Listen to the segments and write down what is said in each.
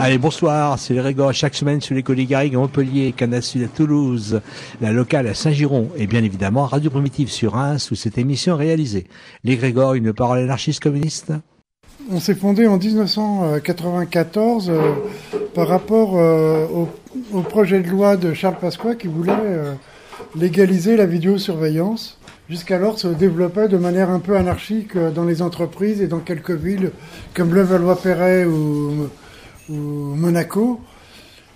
Allez, bonsoir, c'est les Régor, chaque semaine sur les Garrigues à Montpellier, Canal Sud à Toulouse, la locale à Saint-Giron et bien évidemment Radio Primitive sur Reims où cette émission est réalisée. Les Grégor, une parole anarchiste communiste On s'est fondé en 1994 euh, par rapport euh, au, projet de loi de Charles Pasqua qui voulait euh, légaliser la vidéosurveillance. Jusqu'alors, se développait de manière un peu anarchique dans les entreprises et dans quelques villes comme Levallois-Perret ou ou Monaco.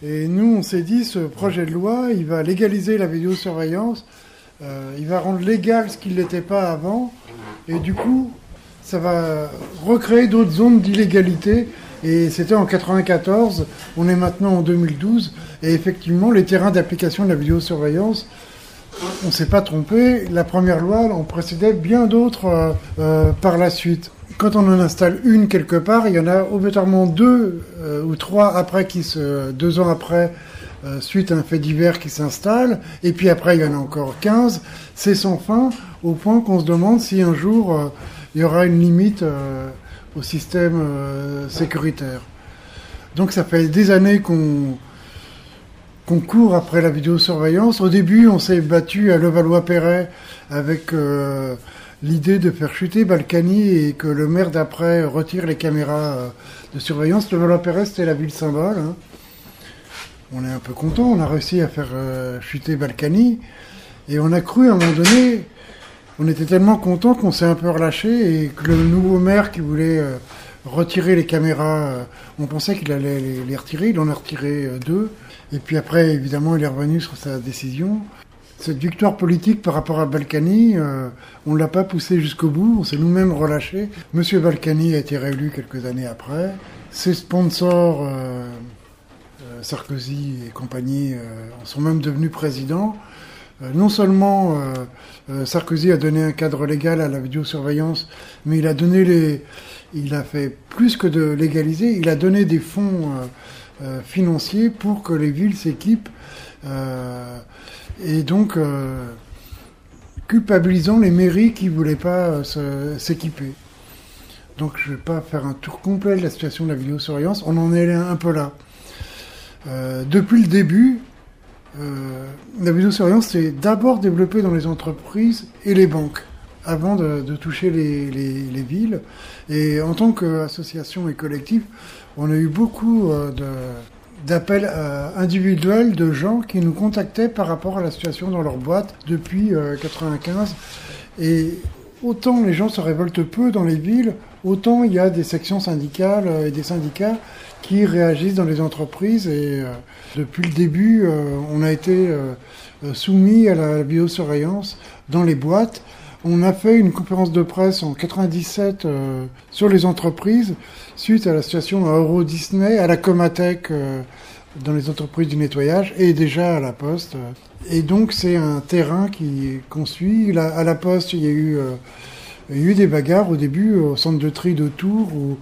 Et nous, on s'est dit, ce projet de loi, il va légaliser la vidéosurveillance, euh, il va rendre légal ce qui ne l'était pas avant, et du coup, ça va recréer d'autres zones d'illégalité. Et c'était en 94, on est maintenant en 2012, et effectivement, les terrains d'application de la vidéosurveillance, on ne s'est pas trompé, la première loi en précédait bien d'autres euh, euh, par la suite quand on en installe une quelque part, il y en a obligatoirement deux euh, ou trois après qui se, deux ans après, euh, suite à un fait divers qui s'installe, et puis après il y en a encore 15. C'est sans fin, au point qu'on se demande si un jour euh, il y aura une limite au système sécuritaire. Donc ça fait des années qu'on qu'on court après la vidéosurveillance. Au début, on s'est battu à Levallois-Perret avec l'idée de faire chuter Balkany et que le maire d'après retire les caméras euh, de surveillance. Le Valopérez, c'était la ville symbole. Hein. On est un peu content, on a réussi à faire euh, chuter Balkany. Et on a cru à un moment donné, on était tellement content qu'on s'est un peu relâché et que le nouveau maire qui voulait euh, retirer les caméras, on pensait qu'il allait les, les, retirer, il en a retiré deux. Et puis après, évidemment, il est revenu sur sa décision cette victoire politique par rapport à Balkany, euh, on ne l'a pas poussé jusqu'au bout, on s'est nous-mêmes relâché. Monsieur Balkany a été réélu quelques années après. Ses sponsors, euh, euh, Sarkozy et compagnie, sont même devenus présidents. non seulement Sarkozy a donné un cadre légal à la vidéosurveillance, mais il a donné les, il a fait plus que de légaliser, il a donné des fonds financiers pour que les villes s'équipent et donc euh, culpabilisant les mairies qui ne voulaient pas euh, s'équiper. Donc je ne vais pas faire un tour complet de la situation de la vidéosurveillance, on en est un peu là. Euh, depuis le début, la vidéosurveillance s'est d'abord développée dans les entreprises et les banques, avant de, toucher les, les, villes. Et en tant qu'association et collectif, on a eu beaucoup de, d'appels euh, individuels de gens qui nous contactaient par rapport à la situation dans leur boîte depuis 1995. Euh, et autant les gens se révoltent peu dans les villes, autant il y a des sections syndicales euh, et des syndicats qui réagissent dans les entreprises. Et depuis le début, on a été soumis à la biosurveillance dans les boîtes. On a fait une conférence de presse en 97 sur les entreprises suite à la situation à Euro Disney, à la Comatech euh, dans les entreprises du nettoyage et déjà à la Poste. Et donc c'est un terrain qui qu'on suit. à la Poste, il y a eu euh, il y a eu des bagarres au début au centre de tri de Tours où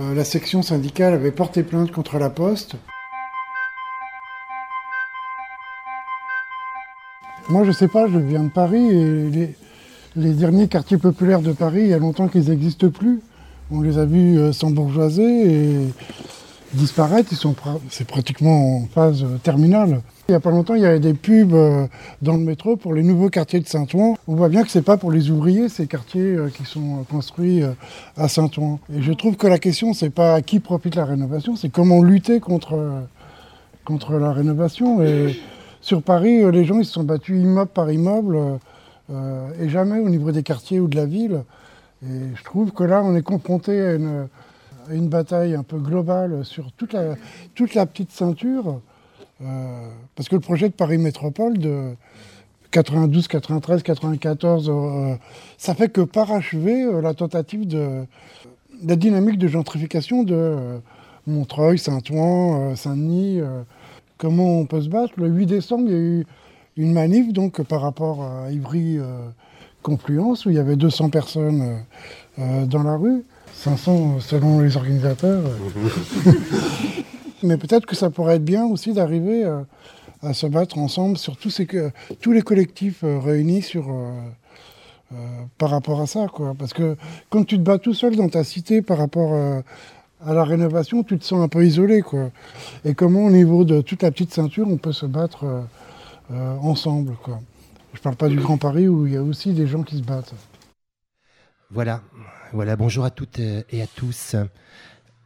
euh, la section syndicale avait porté plainte contre la Poste. Moi, je sais pas, je viens de Paris les derniers quartiers populaires de Paris, il y a longtemps qu'ils n'existent plus. On les a vus euh, s'embourgeoiser et disparaître. Ils sont c'est pratiquement en phase terminale. Il n'y a pas longtemps, il y avait des pubs euh, dans le métro pour les nouveaux quartiers de Saint-Ouen. On voit bien que ce n'est pas pour les ouvriers, ces quartiers euh, qui sont construits euh, à Saint-Ouen. Et je trouve que la question, c'est pas à qui profite la rénovation, c'est comment lutter contre, contre la rénovation. Et sur Paris, les gens ils se sont battus immeuble par immeuble et jamais au niveau des quartiers ou de la ville. Et je trouve que là, on est confronté à une, bataille un peu globale sur toute la, toute la petite ceinture. Euh, parce que le projet de Paris Métropole de 92, 93, 94, ça fait que parachever euh, la tentative de la dynamique de gentrification de euh, Montreuil, Saint-Ouen, Saint-Denis. comment on peut se battre? Le 8 décembre, il y a eu une manif donc par rapport à Ivry Confluence où il y avait 200 personnes dans la rue, 500 selon les organisateurs. Mais peut-être que ça pourrait être bien aussi d'arriver euh, à se battre ensemble sur tous, ces, tous les collectifs euh, réunis sur, euh, par rapport à ça. Quoi. Parce que quand tu te bats tout seul dans ta cité par rapport à la rénovation, tu te sens un peu isolé. Quoi. Et comment au niveau de toute la petite ceinture, on peut se battre ensemble. Quoi. Je ne parle pas du Grand Paris où il y a aussi des gens qui se battent. Voilà, voilà. bonjour à toutes et à tous.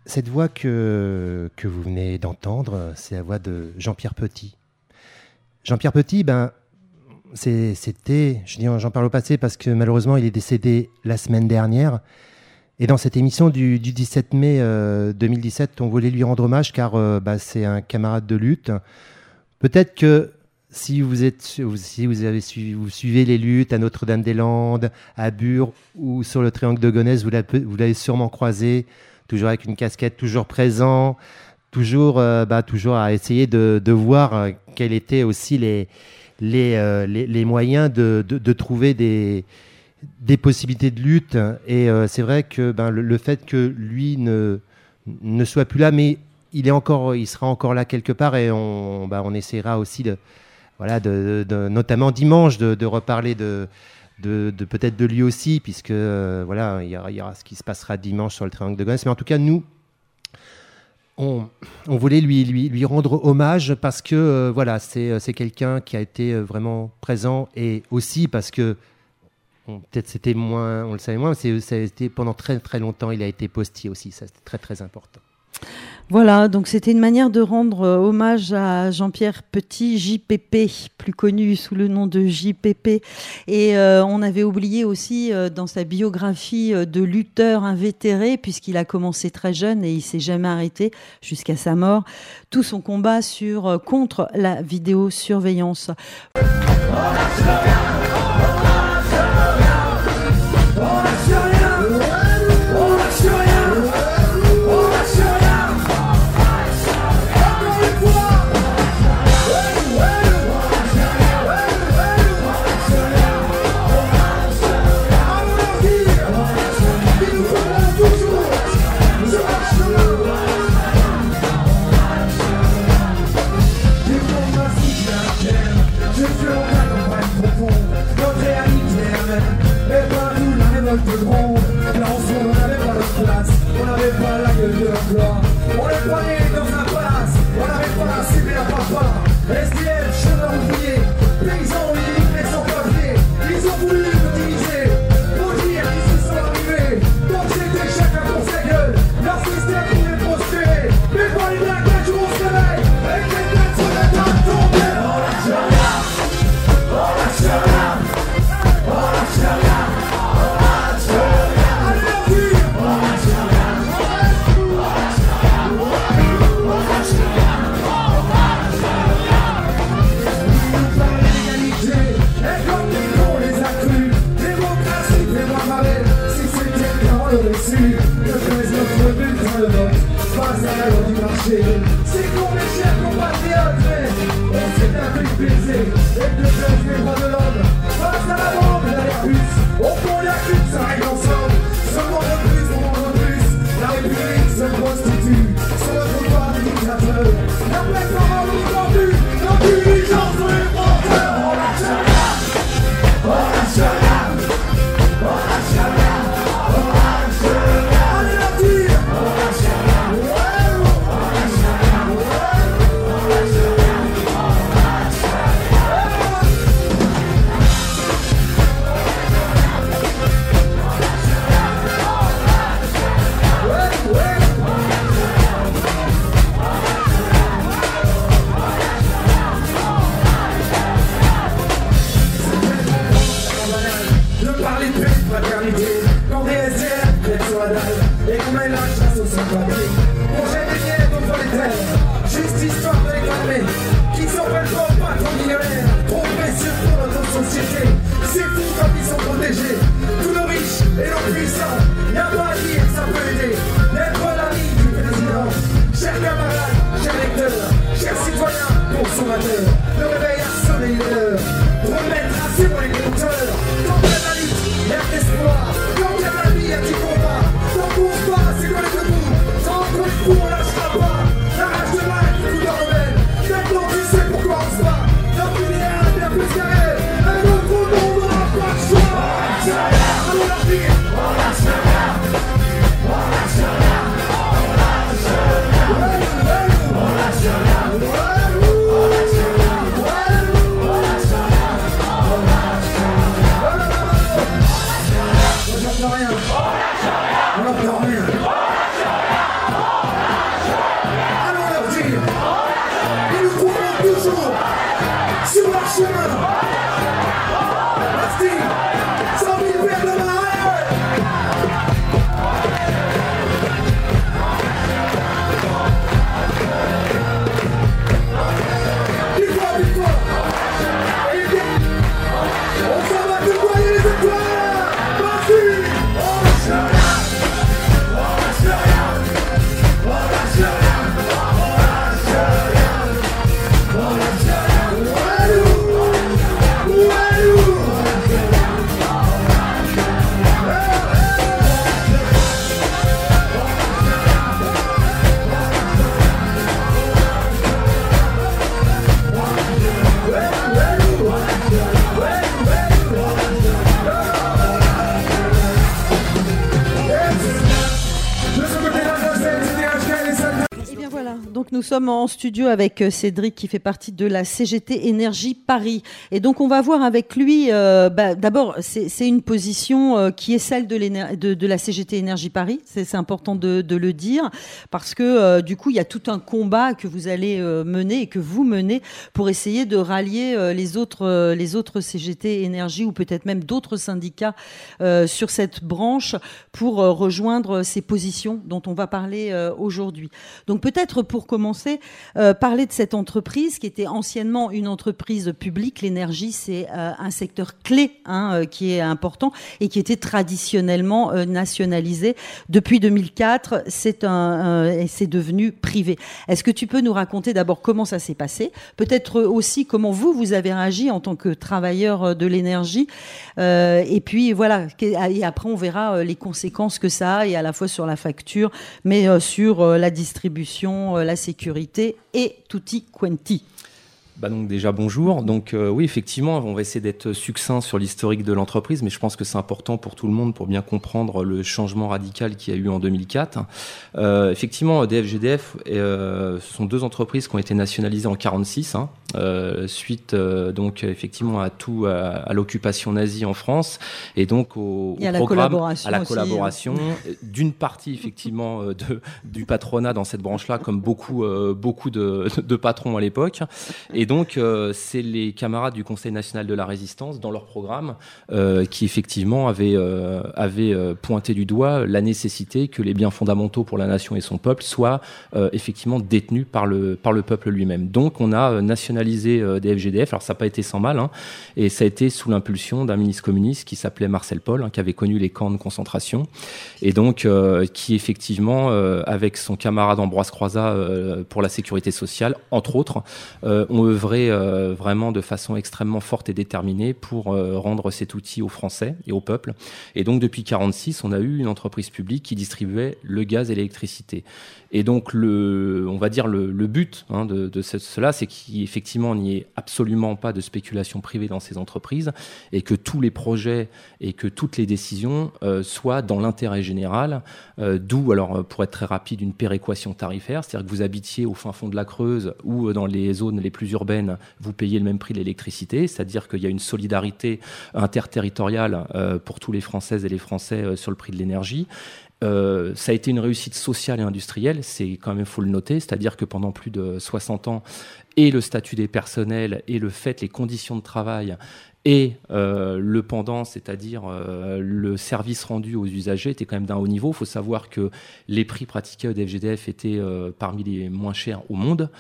Cette voix que, que vous venez d'entendre, c'est la voix de Jean-Pierre Petit. Jean-Pierre Petit, ben, c'était, je dis j'en parle au passé parce que malheureusement il est décédé la semaine dernière. Et dans cette émission du, 17 mai 2017, euh, on voulait lui rendre hommage car euh, bah, c'est un camarade de lutte. Peut-être que si vous êtes, si vous avez suivi, vous suivez les luttes à Notre-Dame-des-Landes, à Bure ou sur le Triangle de Gonesse, vous l'avez sûrement croisé toujours avec une casquette, toujours présent, toujours, euh, bah, toujours à essayer de, voir euh, quels étaient aussi les, les, euh, les, moyens de, de, trouver des, des possibilités de lutte. Et c'est vrai que ben, le, fait que lui ne, ne soit plus là, mais il, est encore, il sera encore là quelque part et on, bah, on essaiera aussi de, voilà, notamment dimanche, de, reparler de, peut-être de lui aussi, puisque euh, voilà, il y, aura, ce qui se passera dimanche sur le triangle de Gonesse. Mais en tout cas, nous, on, voulait lui, rendre hommage parce que euh, voilà, euh, c'est quelqu'un qui a été vraiment présent et aussi parce que peut-être c'était moins, on le savait moins, mais ça a été pendant très très longtemps, il a été postier aussi, ça c'était très très important. Voilà, donc c'était une manière de rendre euh, hommage à Jean-Pierre Petit, JPP, plus connu sous le nom de JPP. Et euh, on avait oublié aussi euh, dans sa biographie de lutteur invétéré, puisqu'il a commencé très jeune et il s'est jamais arrêté jusqu'à sa mort, tout son combat sur contre la vidéosurveillance. Sommes en studio avec euh, Cédric qui fait partie de la CGT Énergie Paris. Et donc on va voir avec lui, euh, bah, d'abord c'est une position euh, qui est celle de, la CGT Énergie Paris, c'est important de, le dire, parce que du coup il y a tout un combat que vous allez mener et que vous menez pour essayer de rallier les, autres, les autres CGT Énergie ou peut-être même d'autres syndicats sur cette branche pour rejoindre ces positions dont on va parler aujourd'hui. Donc peut-être pour commencer, euh, parler de cette entreprise qui était anciennement une entreprise publique. L'énergie, c'est euh, un secteur clé hein, euh, qui est important et qui était traditionnellement nationalisé. Depuis 2004, c'est c'est devenu privé. Est-ce que tu peux nous raconter d'abord comment ça s'est passé? Peut-être aussi comment vous, vous avez réagi en tant que travailleur de l'énergie Et puis voilà, et après on verra les conséquences que ça a, et à la fois sur la facture, mais sur la distribution, la sécurité et tutti quanti. Bah donc déjà bonjour. Donc euh, oui effectivement on va essayer d'être succinct sur l'historique de l'entreprise, mais je pense que c'est important pour tout le monde pour bien comprendre le changement radical qu'il y a eu en 2004. Euh, effectivement DFGDF euh, ce sont deux entreprises qui ont été nationalisées en 46 hein, suite donc effectivement à tout à, à l'occupation nazie en France et donc au, Et à au la programme, collaboration à la aussi, hein. collaboration d'une partie effectivement de, du patronat dans cette branche-là, comme beaucoup beaucoup de, de patrons à l'époque. Et donc euh, c'est les camarades du Conseil national de la résistance dans leur programme euh, qui effectivement avaient euh, pointé du doigt la nécessité que les biens fondamentaux pour la nation et son peuple soient effectivement détenus par le par le peuple lui-même. Donc on a nationalisé des FGDF. Alors ça n'a pas été sans mal, hein, et ça a été sous l'impulsion d'un ministre communiste qui s'appelait Marcel Paul, hein, qui avait connu les camps de concentration, et donc qui effectivement, avec son camarade Ambroise Croizat pour la sécurité sociale, entre autres, ont œuvré euh, vraiment de façon extrêmement forte et déterminée pour euh, rendre cet outil aux Français et au peuple. Et donc depuis 46, on a eu une entreprise publique qui distribuait le gaz et l'électricité. Et donc, le, on va dire le, but hein, de, de ce- cela, c'est qu'effectivement, il n'y ait absolument pas de spéculation privée dans ces entreprises et que tous les projets et que toutes les décisions euh, soient dans l'intérêt général. D'où, alors, pour être très rapide, une péréquation tarifaire, c'est-à-dire que vous habitiez au fin fond de la Creuse ou dans les zones les plus urbaines, vous payez le même prix de l'électricité, c'est-à-dire qu'il y a une solidarité interterritoriale euh, pour tous les Françaises et les Français euh, sur le prix de l'énergie. Euh, ça a été une réussite sociale et industrielle, c'est quand même faut le noter, c'est-à-dire que pendant plus de 60 ans, et le statut des personnels, et le fait, les conditions de travail, et euh, le pendant, c'est-à-dire euh, le service rendu aux usagers, était quand même d'un haut niveau. Il faut savoir que les prix pratiqués au DFGDF étaient euh, parmi les moins chers au monde.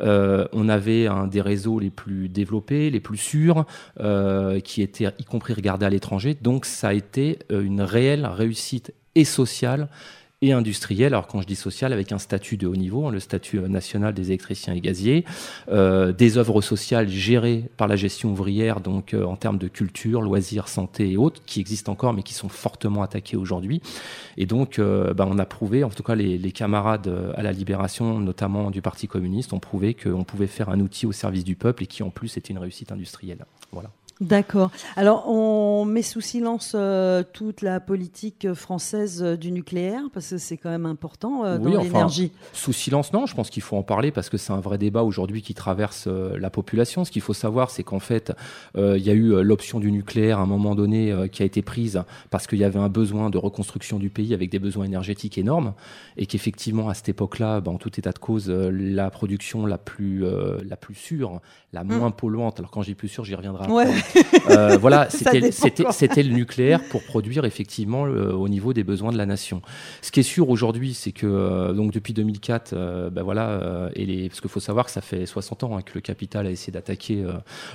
on avait un des réseaux les plus développés, les plus sûrs, qui étaient y compris regardés à l'étranger. Donc ça a été une réelle réussite et sociale et industriel. Alors quand je dis social, avec un statut de haut niveau, hein, le statut euh, national des électriciens et gaziers, euh, des œuvres sociales gérées par la gestion ouvrière, donc euh, en termes de culture, loisirs, santé et autres, qui existent encore mais qui sont fortement attaquées aujourd'hui. Et donc bah, on a prouvé, en tout cas les, les, camarades à la libération, notamment du Parti communiste, ont prouvé qu'on pouvait faire un outil au service du peuple et qui en plus était une réussite industrielle. Voilà. D'accord. Alors, on met sous silence euh, toute la politique française euh, du nucléaire, parce que c'est quand même important euh, dans l'énergie. sous silence, non, je pense qu'il faut en parler, parce que c'est un vrai débat aujourd'hui qui traverse la population. Ce qu'il faut savoir, c'est qu'en fait, il y a eu l'option du nucléaire à un moment donné qui a été prise parce qu'il y avait un besoin de reconstruction du pays avec des besoins énergétiques énormes, et qu'effectivement, à cette époque-là, ben, en tout état de cause, la production la plus, la plus sûre, la mm. moins polluante, alors quand j'ai plus sûre, j'y reviendrai après. Euh, voilà, c'était le nucléaire pour produire effectivement au niveau des besoins de la nation. Ce qui est sûr aujourd'hui, c'est que euh, donc depuis 2004, euh, ben voilà, et les, parce qu'il faut savoir que ça fait 60 ans hein, que le capital a essayé d'attaquer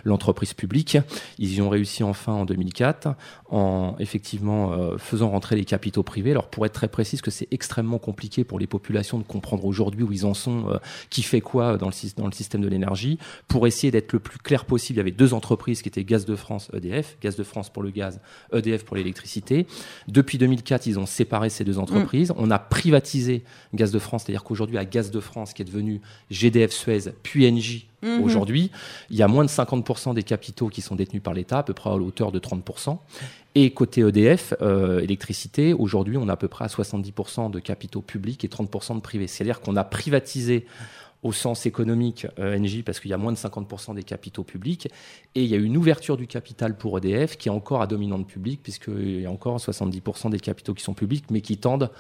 l'entreprise publique. Ils y ont réussi enfin en 2004 en effectivement faisant rentrer les capitaux privés. Alors pour être très précis, que c'est extrêmement compliqué pour les populations de comprendre aujourd'hui où ils en sont, qui fait quoi dans le, dans le système de l'énergie. Pour essayer d'être le plus clair possible, il y avait deux entreprises qui étaient Gaz de France, EDF, Gaz de France pour le gaz, EDF pour l'électricité. Depuis 2004, ils ont séparé ces deux entreprises. On a privatisé Gaz de France, c'est-à-dire qu'aujourd'hui, à Gaz de France, qui est devenu GDF Suez, puis Engie, mhm. Aujourd'hui, il y a moins de 50% des capitaux qui sont détenus par l'État, à peu près à hauteur de 30%. Et côté EDF, euh, électricité, aujourd'hui, on a à peu près à 70% de capitaux publics et 30% de privés. C'est-à-dire qu'on a privatisé au sens économique euh, NJ parce qu'il y a moins de 50% des capitaux publics et il y a une ouverture du capital pour EDF qui est encore à dominante publique puisqu'il y a encore 70% des capitaux qui sont publics mais qui tendent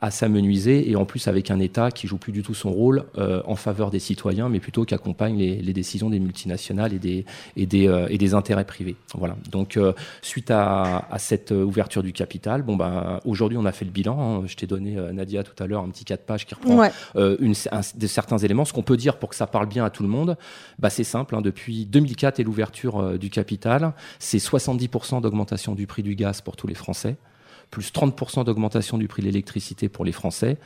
à s'amenuiser et en plus avec un État qui joue plus du tout son rôle euh, en faveur des citoyens, mais plutôt qui accompagne les, les, décisions des multinationales et des, et des, euh, et des intérêts privés. Voilà. Donc euh, suite à, à, cette ouverture du capital, bon ben aujourd'hui on a fait le bilan. Hein. Je t'ai donné Nadia tout à l'heure un petit 4 pages qui reprend une, de certains éléments. Ce qu'on peut dire pour que ça parle bien à tout le monde, bah, c'est simple. Hein. Depuis 2004 et l'ouverture du capital, c'est 70% d'augmentation du prix du gaz pour tous les Français plus 30% d'augmentation du prix de l'électricité pour les Français,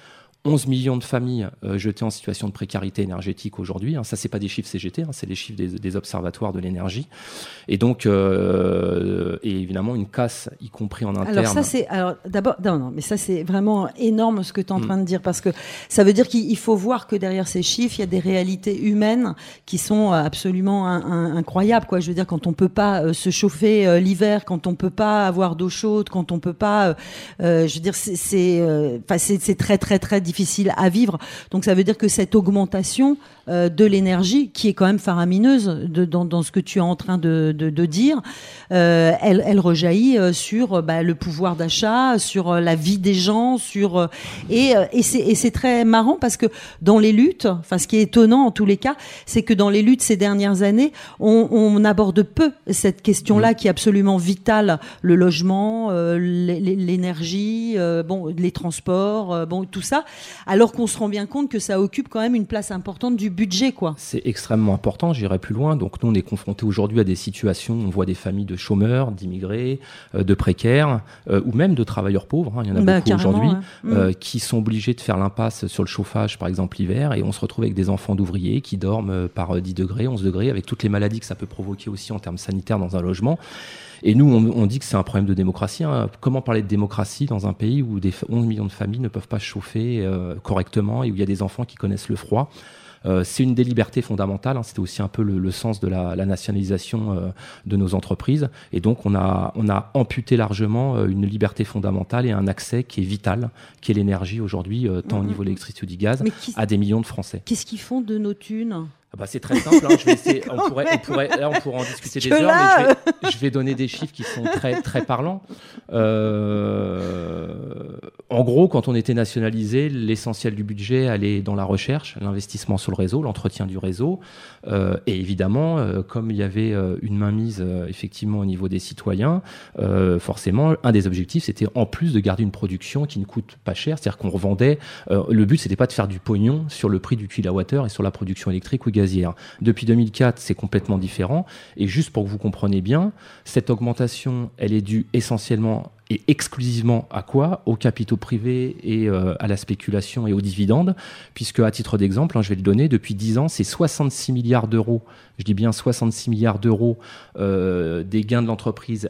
11 millions de familles euh, jetées en situation de précarité énergétique aujourd'hui. Hein. Ça, c'est pas des chiffres CGT, hein, c'est les chiffres des, observatoires de l'énergie. Et donc, euh, et évidemment, une casse, y compris en interne. Alors ça, c'est alors d'abord, non, non, mais ça, c'est vraiment énorme ce que tu es en mm. train de dire parce que ça veut dire qu'il faut voir que derrière ces chiffres, il y a des réalités humaines qui sont absolument incroyables. Quoi, je veux dire, quand on peut pas euh, se chauffer l'hiver, quand on peut pas avoir d'eau chaude, quand on peut pas, je veux dire, c'est, enfin, c'est très, très, très difficile difficile à vivre. Donc ça veut dire que cette augmentation euh, de l'énergie, qui est quand même faramineuse de, dans, ce que tu es en train de, dire, euh, elle, elle, rejaillit euh, sur bah, le pouvoir d'achat, sur la vie des gens, sur et, et c'est très marrant parce que dans les luttes, enfin ce qui est étonnant en tous les cas, c'est que dans les luttes ces dernières années, on, on aborde peu cette question-là qui est absolument vitale, le logement, l'énergie, bon les transports, bon tout ça alors qu'on se rend bien compte que ça occupe quand même une place importante du budget. quoi. C'est extrêmement important, j'irai plus loin. Donc nous, on est confrontés aujourd'hui à des situations, on voit des familles de chômeurs, d'immigrés, euh, de précaires, euh, ou même de travailleurs pauvres, hein. il y en a bah, beaucoup aujourd'hui, euh, mm. qui sont obligés de faire l'impasse sur le chauffage, par exemple l'hiver, et on se retrouve avec des enfants d'ouvriers qui dorment par 10 degrés, 11 degrés, avec toutes les maladies que ça peut provoquer aussi en termes sanitaires dans un logement. Et nous, on, dit que c'est un problème de démocratie. Hein. Comment parler de démocratie dans un pays où des 11 millions de familles ne peuvent pas chauffer euh, correctement et où il y a des enfants qui connaissent le froid? Euh, c'est une des libertés fondamentales. Hein. C'était aussi un peu le, sens de la, nationalisation euh, de nos entreprises. Et donc, on a, on a amputé largement une liberté fondamentale et un accès qui est vital, qui est l'énergie aujourd'hui, tant au niveau de l'électricité ou du gaz, à des millions de Français. Qu'est-ce qu'ils font de nos thunes? Ah bah, c'est très simple. Hein, je vais essayer, on, pourrait, on, pourrait, là, on pourrait en discuter des heures, mais je vais, je vais, donner des chiffres qui sont très, très parlants. Euh, en gros, quand on était nationalisé, l'essentiel du budget allait dans la recherche, l'investissement sur le réseau, l'entretien du réseau. Euh, et évidemment, euh, comme il y avait euh, une mainmise effectivement au niveau des citoyens, forcément, un des objectifs, c'était en plus de garder une production qui ne coûte pas cher. C'est-à-dire qu'on revendait. le but, c'était pas de faire du pognon sur le prix du kilowattheure et sur la production électrique ou gazière. Depuis 2004, c'est complètement différent. Et juste pour que vous compreniez bien, cette augmentation, elle est due essentiellement et exclusivement à quoi? Aux capitaux privés et euh, à la spéculation et aux dividendes, puisque à titre d'exemple, hein, je vais le donner, depuis 10 ans, c'est 66 milliards d'euros, je dis bien 66 milliards d'euros euh, des gains de l'entreprise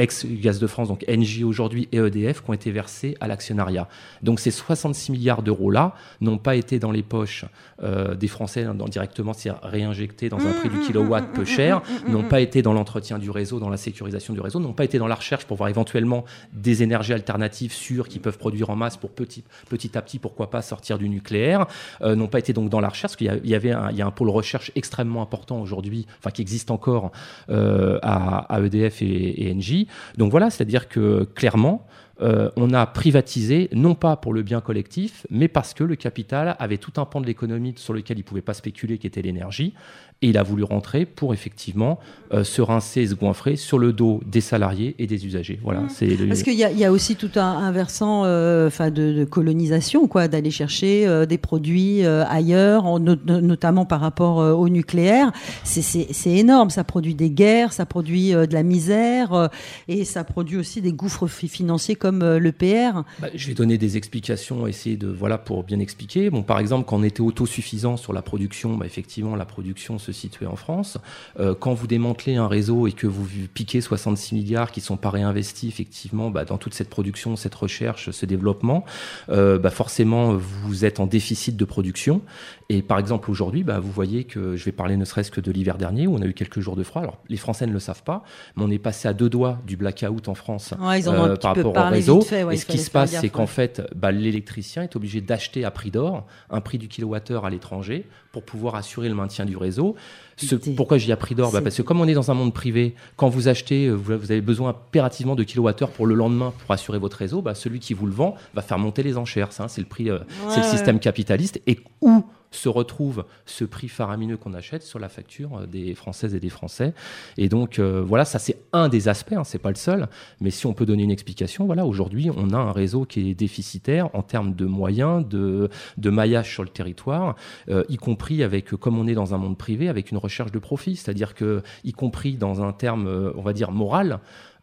ex-Gaz de France, donc Engie aujourd'hui et EDF, qui ont été versés à l'actionnariat. Donc ces 66 milliards d'euros-là n'ont pas été dans les poches euh, des Français dans- directement, c'est-à-dire réinjectés dans un prix du kilowatt peu cher, n'ont pas été dans l'entretien du réseau, dans la sécurisation du réseau, n'ont pas été dans la recherche pour voir éventuellement des énergies alternatives sûres qui peuvent produire en masse pour petit, petit à petit, pourquoi pas sortir du nucléaire, euh, n'ont pas été donc dans la recherche, parce qu'il y avait un, il y a un pôle recherche extrêmement important aujourd'hui, enfin qui existe encore euh, à, à EDF et, et Engie. Donc voilà, c'est-à-dire que clairement, euh, on a privatisé, non pas pour le bien collectif, mais parce que le capital avait tout un pan de l'économie sur lequel il ne pouvait pas spéculer, qui était l'énergie, et il a voulu rentrer pour effectivement euh, se rincer et se goinfrer sur le dos des salariés et des usagers. Voilà, c'est Parce qu'il y, a- il y a aussi tout un, un versant euh, de, de colonisation, quoi, d'aller chercher euh, des produits euh, ailleurs, en- no- no- notamment par rapport au nucléaire. C'est- énorme. Ça produit des guerres, ça produit de la misère et ça produit aussi des gouffres fi- financiers comme euh, le PR. Bah, je vais donner des explications, essayer de voilà pour bien expliquer. Bon, par exemple, quand on était autosuffisant sur la production, bah, effectivement, la production se situait en France. Euh, quand vous démantelez un réseau et que vous piquez 66 milliards qui sont pas réinvestis effectivement bah, dans toute cette production, cette recherche, ce développement, euh, bah, forcément vous êtes en déficit de production. Et par exemple aujourd'hui, bah, vous voyez que je vais parler ne serait-ce que de l'hiver dernier où on a eu quelques jours de froid. Alors les Français ne le savent pas, mais on est passé à deux doigts du blackout en France Ouais, ils en ont un euh, par rapport au réseau. vite fait, ouais, et ce qui se passe, c'est qu'en fait, bah, l'électricien est obligé d'acheter à prix d'or un prix du kilowattheure à l'étranger pour pouvoir assurer le maintien du réseau. Ce- pourquoi je dis à prix d'or bah, Parce que comme on est dans un monde privé, quand vous achetez, euh, vous, vous avez besoin impérativement de kilowattheures pour le lendemain pour assurer votre réseau, bah, celui qui vous le vend va faire monter les enchères. Ça, hein, c'est le prix, euh, c'est le système capitaliste. Et où se retrouve ce prix faramineux qu'on achète sur la facture euh, des Françaises et des Français. Et donc euh, voilà, ça c'est un des aspects, hein, c'est pas le seul. Mais si on peut donner une explication, voilà, aujourd'hui on a un réseau qui est déficitaire en termes de moyens, de, maillage sur le territoire, euh, y compris avec, comme on est dans un monde privé, avec une recherche de profit, c'est-à-dire que y compris dans un terme, on va dire moral.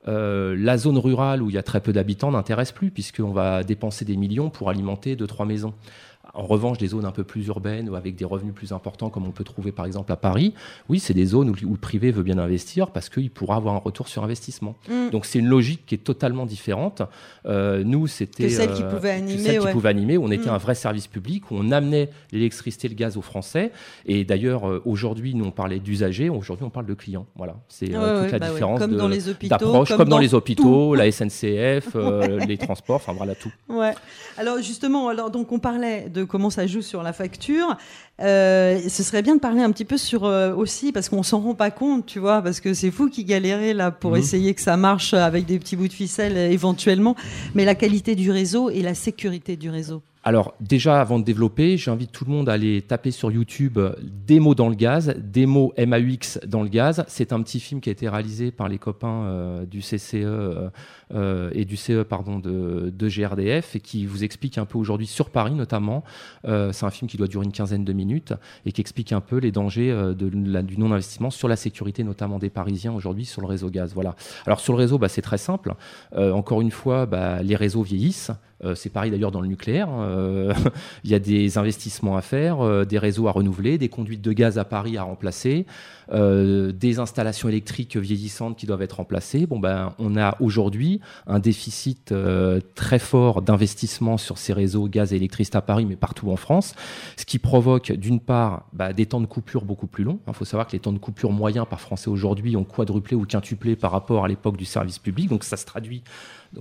la zone rurale où il y a très peu d'habitants n'intéresse plus puisqu'on va dépenser des millions pour alimenter deux trois maisons. En revanche, des zones un peu plus urbaines ou avec des revenus plus importants, comme on peut trouver par exemple à Paris, oui, c'est des zones où, où le privé veut bien investir parce qu'il pourra avoir un retour sur investissement. Mm. Donc c'est une logique qui est totalement différente. Euh, nous, c'était celle qui euh, pouvait animer, celle qui pouvait animer, où on était Mm. un vrai service public, où on amenait l'électricité, le gaz aux Français. Et d'ailleurs, euh, aujourd'hui, nous on parlait d'usagers, aujourd'hui on parle de clients. Voilà, c'est Ouais, toute ouais, la bah différence Comme de- dans les hôpitaux, d'approche, comme comme, dans, dans les hôpitaux, tout. la SNCF, euh, les transports, enfin voilà tout. Ouais. Alors justement, alors donc on parlait de comment ça joue sur la facture. Euh, ce serait bien de parler un petit peu sur euh, aussi parce qu'on s'en rend pas compte, tu vois, parce que c'est vous qui galérez là pour Mhm. essayer que ça marche avec des petits bouts de ficelle éventuellement, mais la qualité du réseau et la sécurité du réseau. Alors déjà, avant de développer, j'invite tout le monde à aller taper sur YouTube euh, Démo dans le gaz, Démo MAUX dans le gaz. C'est un petit film qui a été réalisé par les copains euh, du CCE euh, et du CE pardon, de, GRDF et qui vous explique un peu aujourd'hui sur Paris notamment. C'est un film qui doit durer une quinzaine de minutes et qui explique un peu les dangers du non-investissement sur la sécurité notamment des Parisiens aujourd'hui sur le réseau gaz. Voilà. Alors sur le réseau, bah, c'est très simple. Encore une fois, bah, les réseaux vieillissent. Euh, c'est pareil d'ailleurs dans le nucléaire. Euh, il y a des investissements à faire, euh, des réseaux à renouveler, des conduites de gaz à Paris à remplacer, des installations électriques vieillissantes qui doivent être remplacées. Bon, ben, on a aujourd'hui un déficit très fort d'investissement sur ces réseaux gaz et électricité à Paris, mais partout en France, ce qui provoque d'une part bah, des temps de coupure beaucoup plus longs. Il faut savoir que les temps de coupure moyens par Français aujourd'hui ont quadruplé ou quintuplé par rapport à l'époque du service public, donc ça se traduit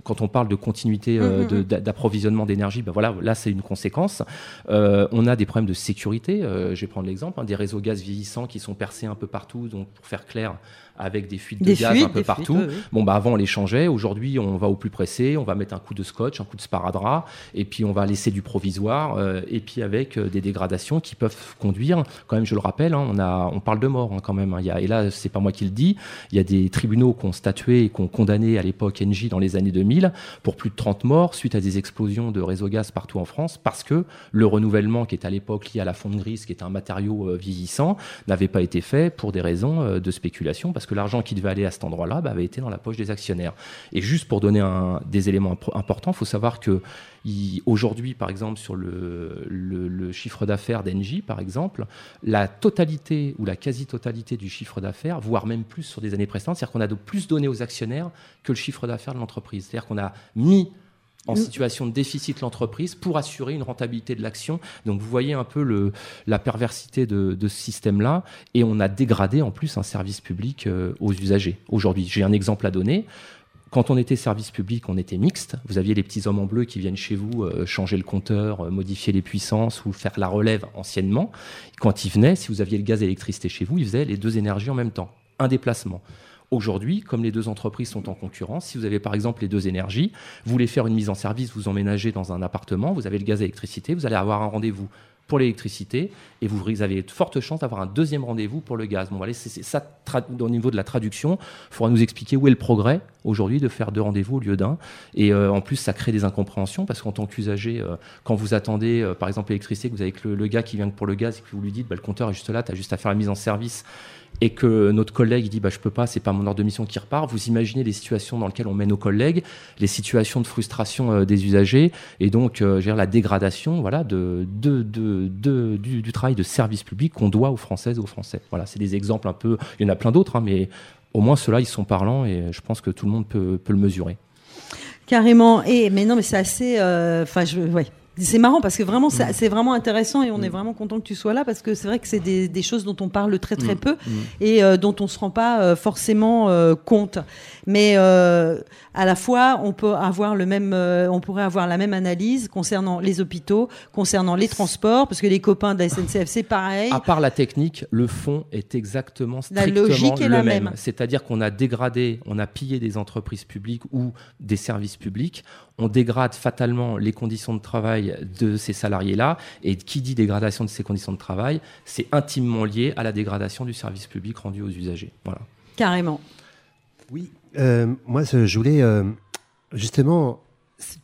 quand on parle de continuité euh, Mhm. de- d'a- d'approvisionnement d'énergie, ben voilà, là c'est une conséquence. Euh, on a des problèmes de sécurité. Euh, je vais prendre l'exemple hein, des réseaux gaz vieillissants qui sont percés un peu partout, donc pour faire clair, avec des fuites de Des gaz fuites, un peu partout. fuites, oui, oui. Bon, bah avant on les changeait. Aujourd'hui, on va au plus pressé. On va mettre un coup de scotch, un coup de sparadrap, et puis on va laisser du provisoire, euh, et puis avec euh, des dégradations qui peuvent conduire. Quand même, je le rappelle, hein, on a, on parle de mort hein, quand même. hein. Il y a, et là, c'est pas moi qui le dis. Il y a des tribunaux qui ont statué et qui ont condamné à l'époque Engie dans les années 2000 pour plus de 30 morts suite à des explosions de réseaux gaz partout en France, parce que le renouvellement qui est à l'époque lié à la fonte grise, qui est un matériau euh, vieillissant, n'avait pas été fait pour des raisons euh, de spéculation, parce que l'argent qui devait aller à cet endroit-là bah, avait été dans la poche des actionnaires. Et juste pour donner un- des éléments importants, il faut savoir que aujourd'hui, par exemple, sur le chiffre d'affaires d'Engie, par exemple, la totalité ou la quasi-totalité du chiffre d'affaires, voire même plus sur des années précédentes, c'est-à-dire qu'on a de plus donné aux actionnaires que le chiffre d'affaires de l'entreprise. C'est-à-dire qu'on a mis en situation de déficit l'entreprise pour assurer une rentabilité de l'action. Donc vous voyez un peu le, la perversité de, de ce système-là et on a dégradé en plus un service public euh, aux usagers. Aujourd'hui, j'ai un exemple à donner. Quand on était service public, on était mixte. Vous aviez les petits hommes en bleu qui viennent chez vous euh, changer le compteur, euh, modifier les puissances ou faire la relève anciennement. Quand ils venaient, si vous aviez le gaz et l'électricité chez vous, ils faisaient les deux énergies en même temps. Un déplacement. Aujourd'hui, comme les deux entreprises sont en concurrence, si vous avez par exemple les deux énergies, vous voulez faire une mise en service, vous emménagez dans un appartement, vous avez le gaz et l'électricité, vous allez avoir un rendez-vous pour l'électricité et vous avez de fortes chances d'avoir un deuxième rendez-vous pour le gaz. Bon, allez, c'est ça au niveau de la traduction. Il faudra nous expliquer où est le progrès aujourd'hui de faire deux rendez-vous au lieu d'un. Et euh, en plus, ça crée des incompréhensions parce qu'en tant qu'usager, euh, quand vous attendez, euh, par exemple, l'électricité, que vous avez le, le gars qui vient pour le gaz et que vous lui dites, bah, le compteur est juste là, tu as juste à faire la mise en service et que notre collègue dit bah je peux pas c'est pas mon ordre de mission qui repart vous imaginez les situations dans lesquelles on met nos collègues les situations de frustration euh, des usagers et donc euh, la dégradation voilà de, de, de- de- du, travail de service public qu'on doit aux françaises et aux français voilà c'est des exemples un peu il y en a plein d'autres hein, mais au moins ceux-là ils sont parlants et je pense que tout le monde peut, peut le mesurer Carrément. Et mais non, mais c'est assez. euh, Enfin, je. Ouais. C'est marrant parce que vraiment, Mm. c'est vraiment intéressant et on est vraiment content que tu sois là parce que c'est vrai que c'est des, des choses dont on parle très très Mm. peu Mm. et euh, dont on se rend pas euh, forcément euh, compte. Mais à la fois, on peut avoir le même, on pourrait avoir la même analyse concernant les hôpitaux, concernant les transports, parce que les copains de la SNCF, c'est pareil. À part la technique, le fond est exactement La strictement logique est le la même. même. C'est-à-dire qu'on a dégradé, on a pillé des entreprises publiques ou des services publics. On dégrade fatalement les conditions de travail de ces salariés-là. Et qui dit dégradation de ces conditions de travail, c'est intimement lié à la dégradation du service public rendu aux usagers. Voilà. Carrément. Oui, euh, moi je voulais euh, justement,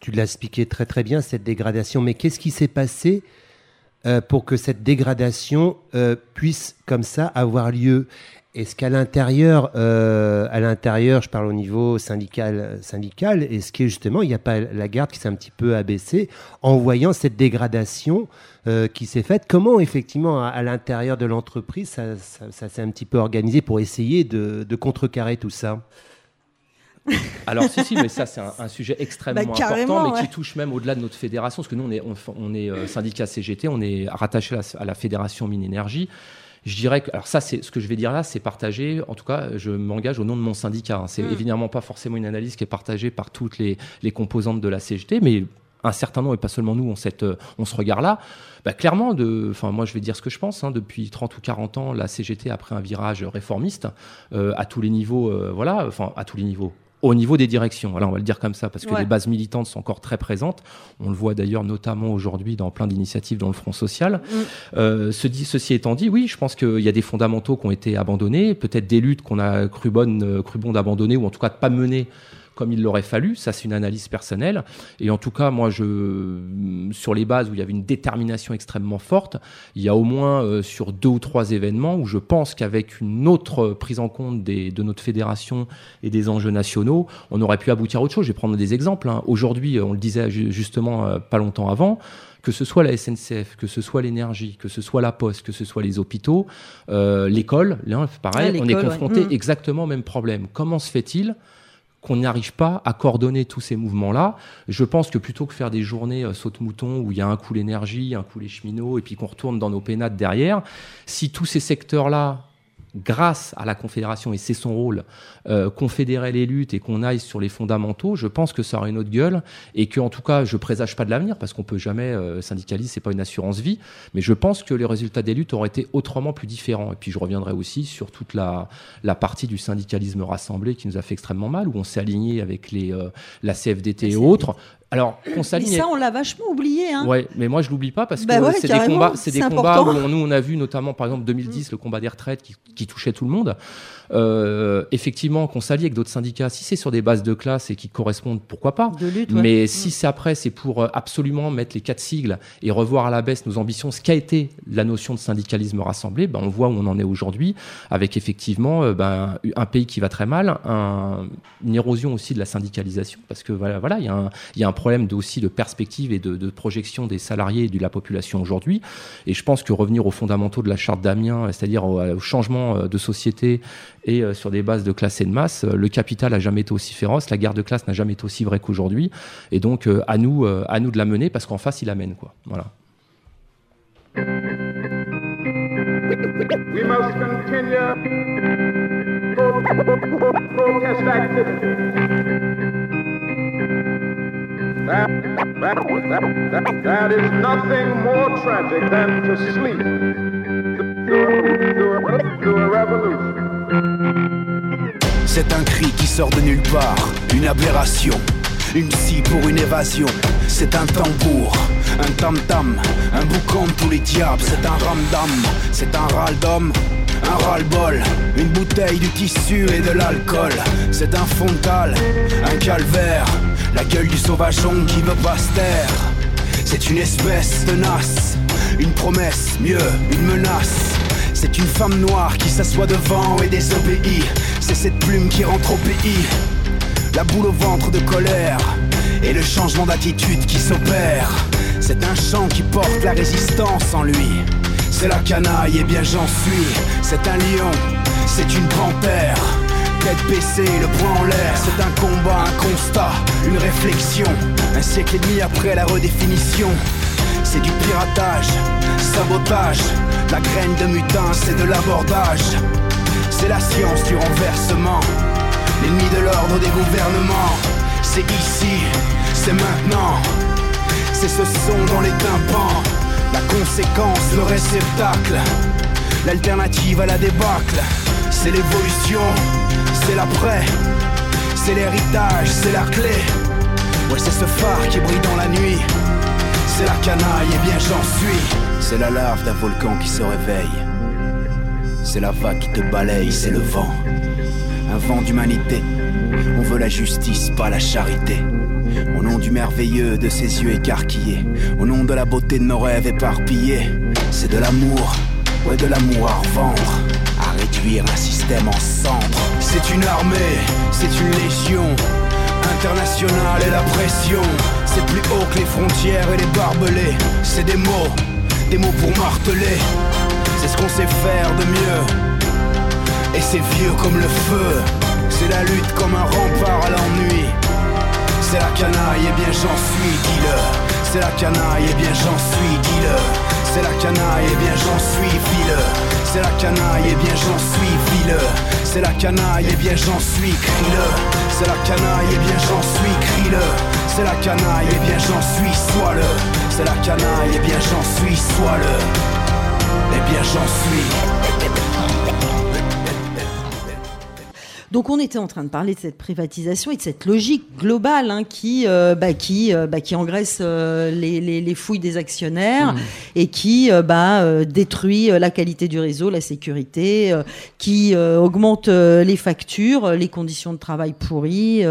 tu l'as expliqué très très bien cette dégradation, mais qu'est-ce qui s'est passé euh, pour que cette dégradation euh, puisse comme ça avoir lieu? Est-ce qu'à l'intérieur, euh, à l'intérieur, je parle au niveau syndical, syndical, est-ce que justement il n'y a pas la garde qui s'est un petit peu abaissée en voyant cette dégradation euh, qui s'est faite? Comment effectivement à, à l'intérieur de l'entreprise ça, ça- ça s'est un petit peu organisé pour essayer de, de contrecarrer tout ça? Alors si, si, mais ça c'est un, un sujet extrêmement Bah, important, mais ouais. qui touche même au-delà de notre fédération, parce que nous on est, on, on est euh, syndicat CGT, on est rattaché à la, à la fédération Mine Énergie. Je dirais que, alors ça, c'est ce que je vais dire là, c'est partagé. En tout cas, je m'engage au nom de mon syndicat. hein. C'est Mm. évidemment pas forcément une analyse qui est partagée par toutes les, les composantes de la CGT, mais un certain nombre, et pas seulement nous, ont, cette, euh, ont ce regard-là. Bah, clairement, de, enfin, moi je vais dire ce que je pense. hein. depuis 30 ou 40 ans, la CGT a pris un virage réformiste euh, à tous les niveaux. euh, voilà, enfin à tous les niveaux. Au niveau des directions, voilà, on va le dire comme ça, parce que Ouais. les bases militantes sont encore très présentes. On le voit d'ailleurs notamment aujourd'hui dans plein d'initiatives dans le Front social. Mm. Euh, ce dit- ceci étant dit, oui, je pense qu'il y a des fondamentaux qui ont été abandonnés, peut-être des luttes qu'on a cru, bonnes, euh, cru bon d'abandonner, ou en tout cas de pas mener comme il l'aurait fallu. Ça, c'est une analyse personnelle. Et en tout cas, moi, je, sur les bases où il y avait une détermination extrêmement forte, il y a au moins euh, sur deux ou trois événements où je pense qu'avec une autre prise en compte des, de notre fédération et des enjeux nationaux, on aurait pu aboutir à autre chose. Je vais prendre des exemples. hein. Aujourd'hui, on le disait ju- justement euh, pas longtemps avant, que ce soit la SNCF, que ce soit l'énergie, que ce soit la poste, que ce soit les hôpitaux, euh, l'école, pareil, Ouais, on est ouais. confronté Mm. exactement au même problème. Comment se fait-il qu'on n'arrive pas à coordonner tous ces mouvements-là. Je pense que plutôt que faire des journées euh, saute-mouton où il y a un coup l'énergie, un coup les cheminots, et puis qu'on retourne dans nos pénates derrière, si tous ces secteurs-là grâce à la Confédération, et c'est son rôle, euh, confédérer les luttes et qu'on aille sur les fondamentaux, je pense que ça aura une autre gueule et que, en tout cas, je présage pas de l'avenir parce qu'on peut jamais euh, syndicaliser, c'est pas une assurance vie, mais je pense que les résultats des luttes auraient été autrement plus différents. Et puis je reviendrai aussi sur toute la, la partie du syndicalisme rassemblé qui nous a fait extrêmement mal, où on s'est aligné avec les, euh, la CFDT et autres. Alors, on Mais s'aligne. ça, on l'a vachement oublié. Hein. Ouais, mais moi je l'oublie pas parce que Bah ouais, c'est des combats, c'est des combats où on- nous on a vu notamment par exemple 2010 le combat des retraites qui, qui touchait tout le monde. Euh, effectivement, qu'on s'allie avec d'autres syndicats, si c'est sur des bases de classe et qui correspondent, pourquoi pas. De lutte, ouais. Mais si c'est après, c'est pour euh, absolument mettre les quatre sigles et revoir à la baisse nos ambitions, ce qu'a été la notion de syndicalisme rassemblé, ben on voit où on en est aujourd'hui, avec effectivement euh, ben, un pays qui va très mal, un- une érosion aussi de la syndicalisation, parce que voilà, voilà, il y a un, il y a un problème de, aussi de perspective et de, de projection des salariés et de la population aujourd'hui. Et je pense que revenir aux fondamentaux de la charte d'Amiens, c'est-à-dire au, au changement de société et euh, sur des bases de classe et de masse, euh, le capital a jamais été aussi féroce, la guerre de classe n'a jamais été aussi vraie qu'aujourd'hui. Et donc euh, à nous, à nous de la mener, parce qu'en face, il la mène, quoi. Voilà. We must continue pro- protest activity. That, that, that, that is nothing more tragic than to sleep through, through, through a revolution. C'est un cri qui sort de nulle part, une aberration, une scie pour une évasion. C'est un tambour, un tam-tam, un boucan de tous les diables. C'est un ramdam, c'est un râle d'homme, un ras-le-bol, une bouteille du tissu et de l'alcool. C'est un frontal, un calvaire, la gueule du sauvageon qui veut pas se taire. C'est une espèce tenace, une promesse, mieux, une menace. C'est une femme noire qui s'assoit devant et désobéit. C'est cette plume qui rentre au pays. La boule au ventre de colère et le changement d'attitude qui s'opère. C'est un chant qui porte la résistance en lui. C'est la canaille et bien j'en suis. C'est un lion, c'est une panthère. Tête baissée, le poing en l'air. C'est un combat, un constat, une réflexion. Un siècle et demi après la redéfinition. C'est du piratage, sabotage, la graine de mutin, c'est de l'abordage. C'est la science du renversement, l'ennemi de l'ordre des gouvernements. C'est ici, c'est maintenant, c'est ce son dans les tympans. La conséquence, le réceptacle, l'alternative à la débâcle. C'est l'évolution, c'est l'après, c'est l'héritage, c'est la clé. Ouais, c'est ce phare qui brille dans la nuit. C'est la canaille et bien j'en suis. C'est la lave d'un volcan qui se réveille. C'est la vague qui te balaye, c'est le vent. Un vent d'humanité. On veut la justice, pas la charité. Au nom du merveilleux de ses yeux écarquillés. Au nom de la beauté de nos rêves éparpillés. C'est de l'amour, ouais de l'amour à revendre. À réduire un système en cendres. C'est une armée, c'est une légion internationale et la pression. C'est plus haut que les frontières et les barbelés. C'est des mots, des mots pour marteler. C'est ce qu'on sait faire de mieux. Et c'est vieux comme le feu. C'est la lutte comme un rempart à l'ennui. C'est la canaille et bien j'en suis, dis-le. C'est la canaille et bien j'en suis, dis-le. C'est la canaille et bien j'en suis, vis-le. C'est la canaille et bien j'en suis, vis-le. C'est la canaille et bien j'en suis, crie-le. C'est la canaille et bien j'en suis, crie-le. C'est la canaille et bien j'en suis, sois-le. C'est la canaille et bien j'en suis, sois-le. Eh bien j'en suis. Donc on était en train de parler de cette privatisation et de cette logique globale hein, qui, euh, bah, qui, euh, bah, qui engraisse euh, les, les- les fouilles des actionnaires Mmh. et qui bah, détruit la qualité du réseau, la sécurité, qui augmente les factures, les conditions de travail pourries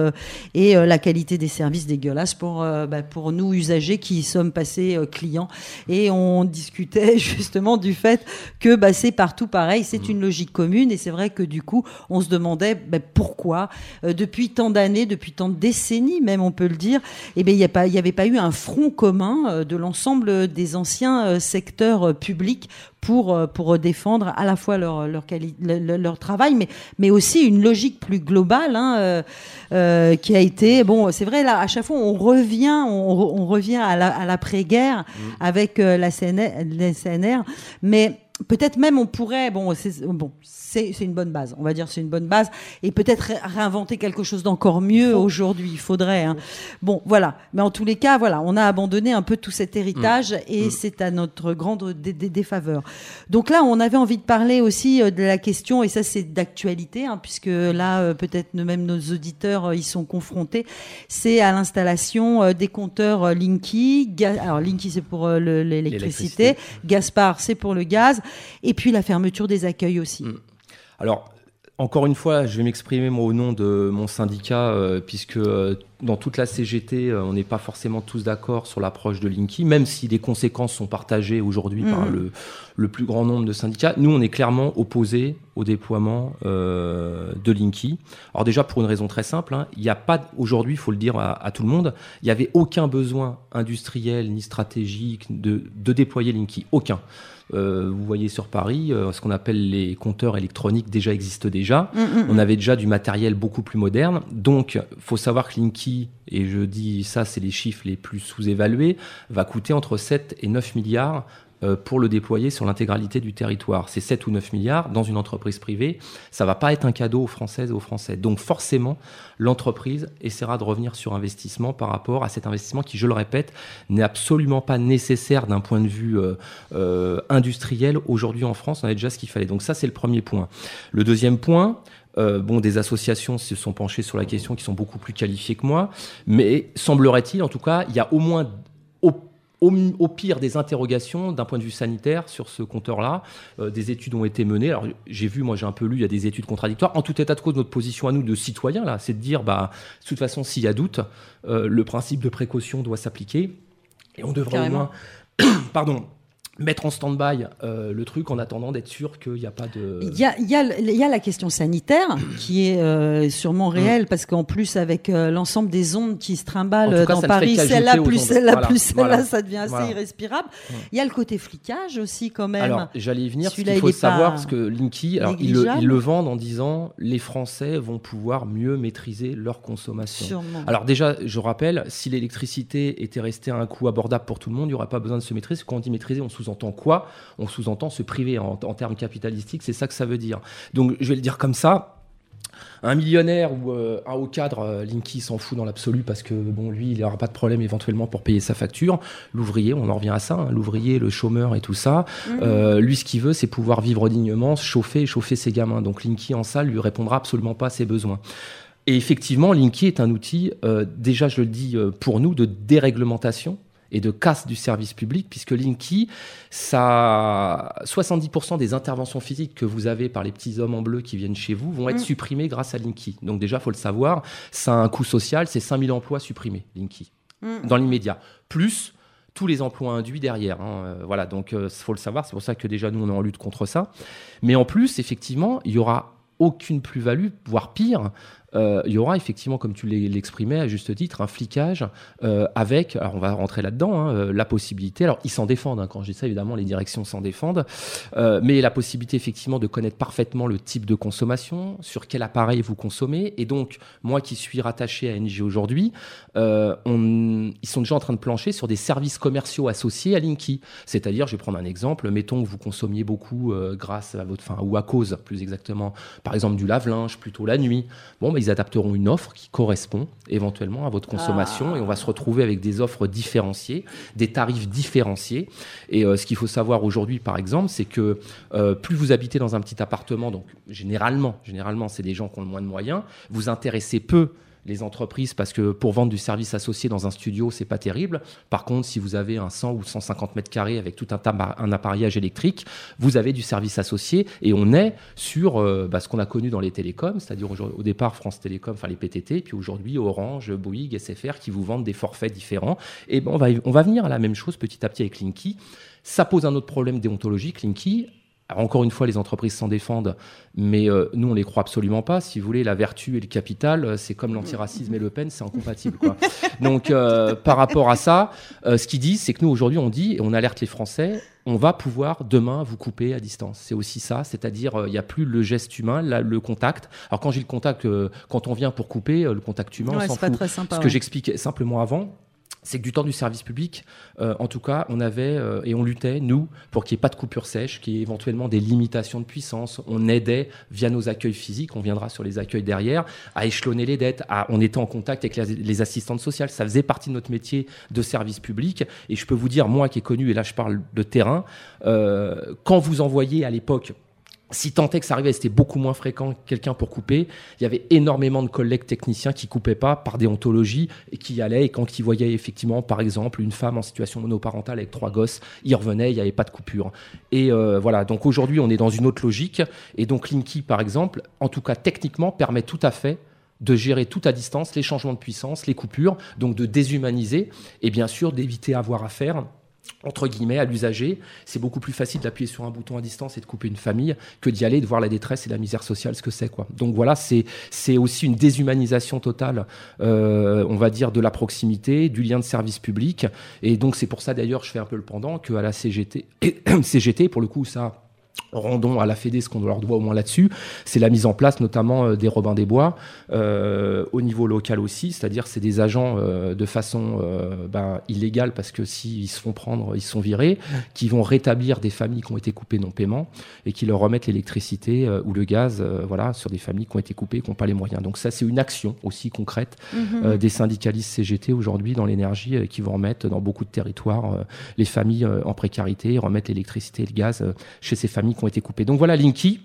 et la qualité des services dégueulasses pour, bah, pour nous usagers qui sommes passés clients. Et on discutait justement du fait que bah, c'est partout pareil, c'est une logique commune et c'est vrai que du coup on se demandait bah, pourquoi? Euh, depuis tant d'années, depuis tant de décennies même on peut le dire, eh ben, il n'y avait pas eu un front commun euh, de l'ensemble des anciens euh, secteurs euh, publics pour, euh, pour défendre à la fois leur, leur, quali- le- le- leur travail, mais, mais aussi une logique plus globale hein, euh, euh, qui a été, bon, c'est vrai, là, à chaque fois, on revient, on, on revient à la- à l'après-guerre avec euh, la, CNR, la CNR, mais peut-être même on pourrait, bon, c'est bon, c'est une bonne base, on va dire c'est une bonne base, et peut-être ré- réinventer quelque chose d'encore mieux aujourd'hui. Il faudrait. hein. Bon, voilà. Mais en tous les cas, voilà, on a abandonné un peu tout cet héritage et c'est à notre grande dé- dé- défaveur. Donc là, on avait envie de parler aussi euh, de la question, et ça c'est d'actualité, hein, puisque là, euh, peut-être même nos auditeurs euh, y sont confrontés, c'est à l'installation des compteurs Linky. Ga- Alors Linky c'est pour le- l'électricité, L'électricité. Gaspard c'est pour le gaz, et puis la fermeture des accueils aussi. Mm. Alors, encore une fois, je vais m'exprimer moi au nom de mon syndicat, euh, puisque euh, dans toute la CGT, euh, on n'est pas forcément tous d'accord sur l'approche de Linky, même si les conséquences sont partagées aujourd'hui par Mhm. le, le plus grand nombre de syndicats. Nous, on est clairement opposés au déploiement de Linky. Alors déjà, pour une raison très simple, hein, il n'y a pas, aujourd'hui, il faut le dire à, à tout le monde, il n'y avait aucun besoin industriel ni stratégique de, de déployer Linky. Aucun. Euh, vous voyez sur Paris, euh, ce qu'on appelle les compteurs électroniques déjà existent déjà. Mm, mm, On mm. avait déjà du matériel beaucoup plus moderne. Donc, faut savoir que Linky, et je dis ça, c'est les chiffres les plus sous-évalués, va coûter entre 7 et 9 milliards pour le déployer sur l'intégralité du territoire. C'est 7 ou 9 milliards dans une entreprise privée. Ça va pas être un cadeau aux Françaises et aux Français. Donc forcément, l'entreprise essaiera de revenir sur investissement par rapport à cet investissement qui, je le répète, n'est absolument pas nécessaire d'un point de vue euh, euh, industriel. Aujourd'hui en France, on a déjà ce qu'il fallait. Donc ça, c'est le premier point. Le deuxième point, euh, bon, des associations se sont penchées sur la question qui sont beaucoup plus qualifiées que moi, mais semblerait-il, en tout cas, il y a au moins au, au pire des interrogations d'un point de vue sanitaire sur ce compteur-là. Euh, des études ont été menées. Alors j'ai vu, moi j'ai un peu lu, il y a des études contradictoires. En tout état de cause, notre position à nous de citoyens là, c'est de dire, bah, de toute façon, s'il y a doute, euh, le principe de précaution doit s'appliquer et on devrait Carrément. au moins, pardon, mettre en stand-by euh, le truc en attendant d'être sûr qu'il n'y a pas de. Il y a, il y, a, il y a la question sanitaire qui est euh, sûrement Mm. réelle parce qu'en plus avec euh, l'ensemble des ondes qui se En trimballent cas, dans Paris, celle-là plus celle-là Voilà, plus celle-là, voilà. ça devient assez irrespirable. Mm. Il y a le côté flicage aussi quand même. Alors, j'allais y venir. Ce qu'il il faut savoir, parce que Linky, alors, ils, le, vendent en disant les Français vont pouvoir mieux maîtriser leur consommation. Sûrement. Alors déjà, je rappelle, si l'électricité était restée à un coût abordable pour tout le monde, il n'y aurait pas besoin de se maîtriser. Quand on dit maîtriser, on sous-entend quoi? On sous-entend se priver en, en termes capitalistiques, c'est ça que ça veut dire. Donc je vais le dire comme ça. Un millionnaire ou euh, un haut cadre, euh, Linky s'en fout dans l'absolu parce que bon, lui, il n'aura pas de problème éventuellement pour payer sa facture. L'ouvrier, on en revient à ça, hein, l'ouvrier, le chômeur et tout ça. Euh, lui, ce qu'il veut, c'est pouvoir vivre dignement, se chauffer et chauffer ses gamins. Donc Linky en salle lui répondra absolument pas à ses besoins. Et effectivement, Linky est un outil, euh, déjà je le dis pour nous, de déréglementation et de casse du service public, puisque Linky, ça, 70% des interventions physiques que vous avez par les petits hommes en bleu qui viennent chez vous vont être Mm. supprimées grâce à Linky. Donc déjà, faut le savoir, ça a un coût social, c'est 5000 emplois supprimés, Linky, Mm. dans l'immédiat. Plus tous les emplois induits derrière. hein. Euh, voilà, donc il faut le savoir, c'est pour ça que déjà nous, on est en lutte contre ça. Mais en plus, effectivement, il y aura aucune plus-value, voire pire, euh, il y aura effectivement, comme tu l'exprimais à juste titre, un flicage euh, avec, alors on va rentrer là-dedans, hein, euh, la possibilité, alors ils s'en défendent, hein, quand je dis ça évidemment les directions s'en défendent, mais la possibilité effectivement de connaître parfaitement le type de consommation, sur quel appareil vous consommez, et donc moi qui suis rattaché à NG aujourd'hui, ils sont déjà en train de plancher sur des services commerciaux associés à Linky, c'est-à-dire, je vais prendre un exemple, mettons que vous consommiez beaucoup grâce à votre, enfin, ou à cause plus exactement, par exemple du lave-linge plutôt la nuit, bon, bah, ils adapteront une offre qui correspond éventuellement à votre consommation Ah. et on va se retrouver avec des offres différenciées, des tarifs différenciés. Et euh, ce qu'il faut savoir aujourd'hui, par exemple, c'est que euh, plus vous habitez dans un petit appartement, donc généralement, généralement, c'est des gens qui ont le moins de moyens, vous intéressez peu les entreprises parce que pour vendre du service associé dans un studio, c'est pas terrible. Par contre, si vous avez un 100 ou 150 mètres carrés avec tout un, un appareillage électrique, vous avez du service associé et on est sur euh, bah, ce qu'on a connu dans les télécoms, c'est-à-dire au départ France Télécom, enfin les PTT, puis aujourd'hui Orange, Bouygues, SFR qui vous vendent des forfaits différents. Et ben on va, on va venir à la même chose petit à petit avec Linky. Ça pose un autre problème déontologique, Linky. Alors encore une fois, les entreprises s'en défendent, mais euh, nous, on les croit absolument pas. Si vous voulez, la vertu et le capital, euh, c'est comme l'antiracisme et Le Pen, c'est incompatible. Quoi. Donc, euh, par rapport à ça, euh, ce qu'ils disent, c'est que nous, aujourd'hui, on dit, et on alerte les Français, on va pouvoir demain vous couper à distance. C'est aussi ça, c'est-à-dire, euh, il n'y a plus le geste humain, la- le contact. Alors, quand j'ai le contact, euh, quand on vient pour couper, euh, le contact humain, Ouais, on s'en c'est pas fout. très sympa. Ce que ouais. j'expliquais simplement avant, c'est que du temps du service public, euh, en tout cas, on avait euh, et on luttait, nous, pour qu'il n'y ait pas de coupure sèche, qu'il y ait éventuellement des limitations de puissance. On aidait, via nos accueils physiques, on viendra sur les accueils derrière, à échelonner les dettes. On était en contact avec les, les assistantes sociales. Ça faisait partie de notre métier de service public. Et je peux vous dire, moi qui ai connu, et là je parle de terrain, euh, quand vous envoyez à l'époque si tant est que ça arrivait, c'était beaucoup moins fréquent quelqu'un pour couper. Il y avait énormément de collègues techniciens qui coupaient pas par déontologie et qui allaient. Et quand ils voyaient effectivement, par exemple, une femme en situation monoparentale avec trois gosses, ils revenaient, il n'y avait pas de coupure. Et euh, voilà. Donc aujourd'hui, on est dans une autre logique. Et donc Linky, par exemple, en tout cas techniquement, permet tout à fait de gérer tout à distance les changements de puissance, les coupures, donc de déshumaniser et bien sûr d'éviter avoir à faire entre guillemets, à l'usager. C'est beaucoup plus facile d'appuyer sur un bouton à distance et de couper une famille que d'y aller, de voir la détresse et la misère sociale, ce que c'est. quoi. Donc voilà, c'est c'est aussi une déshumanisation totale, euh, on va dire, de la proximité, du lien de service public. Et donc c'est pour ça d'ailleurs, je fais un peu le pendant, qu'à la CGT, CGT, pour le coup, ça rendons à la Fédé ce qu'on leur doit au moins là-dessus, c'est la mise en place notamment euh, des Robins des Bois euh, au niveau local aussi, c'est-à-dire c'est des agents euh, de façon euh, ben, illégale parce que s'ils se font prendre, ils sont virés, qui vont rétablir des familles qui ont été coupées non paiement et qui leur remettent l'électricité ou le gaz, voilà, sur des familles qui ont été coupées, qui n'ont pas les moyens. Donc ça c'est une action aussi concrète Mhm. des syndicalistes CGT aujourd'hui dans l'énergie qui vont remettre dans beaucoup de territoires les familles en précarité, remettre l'électricité et le gaz chez ces familles qui ont été. Donc voilà, Linky,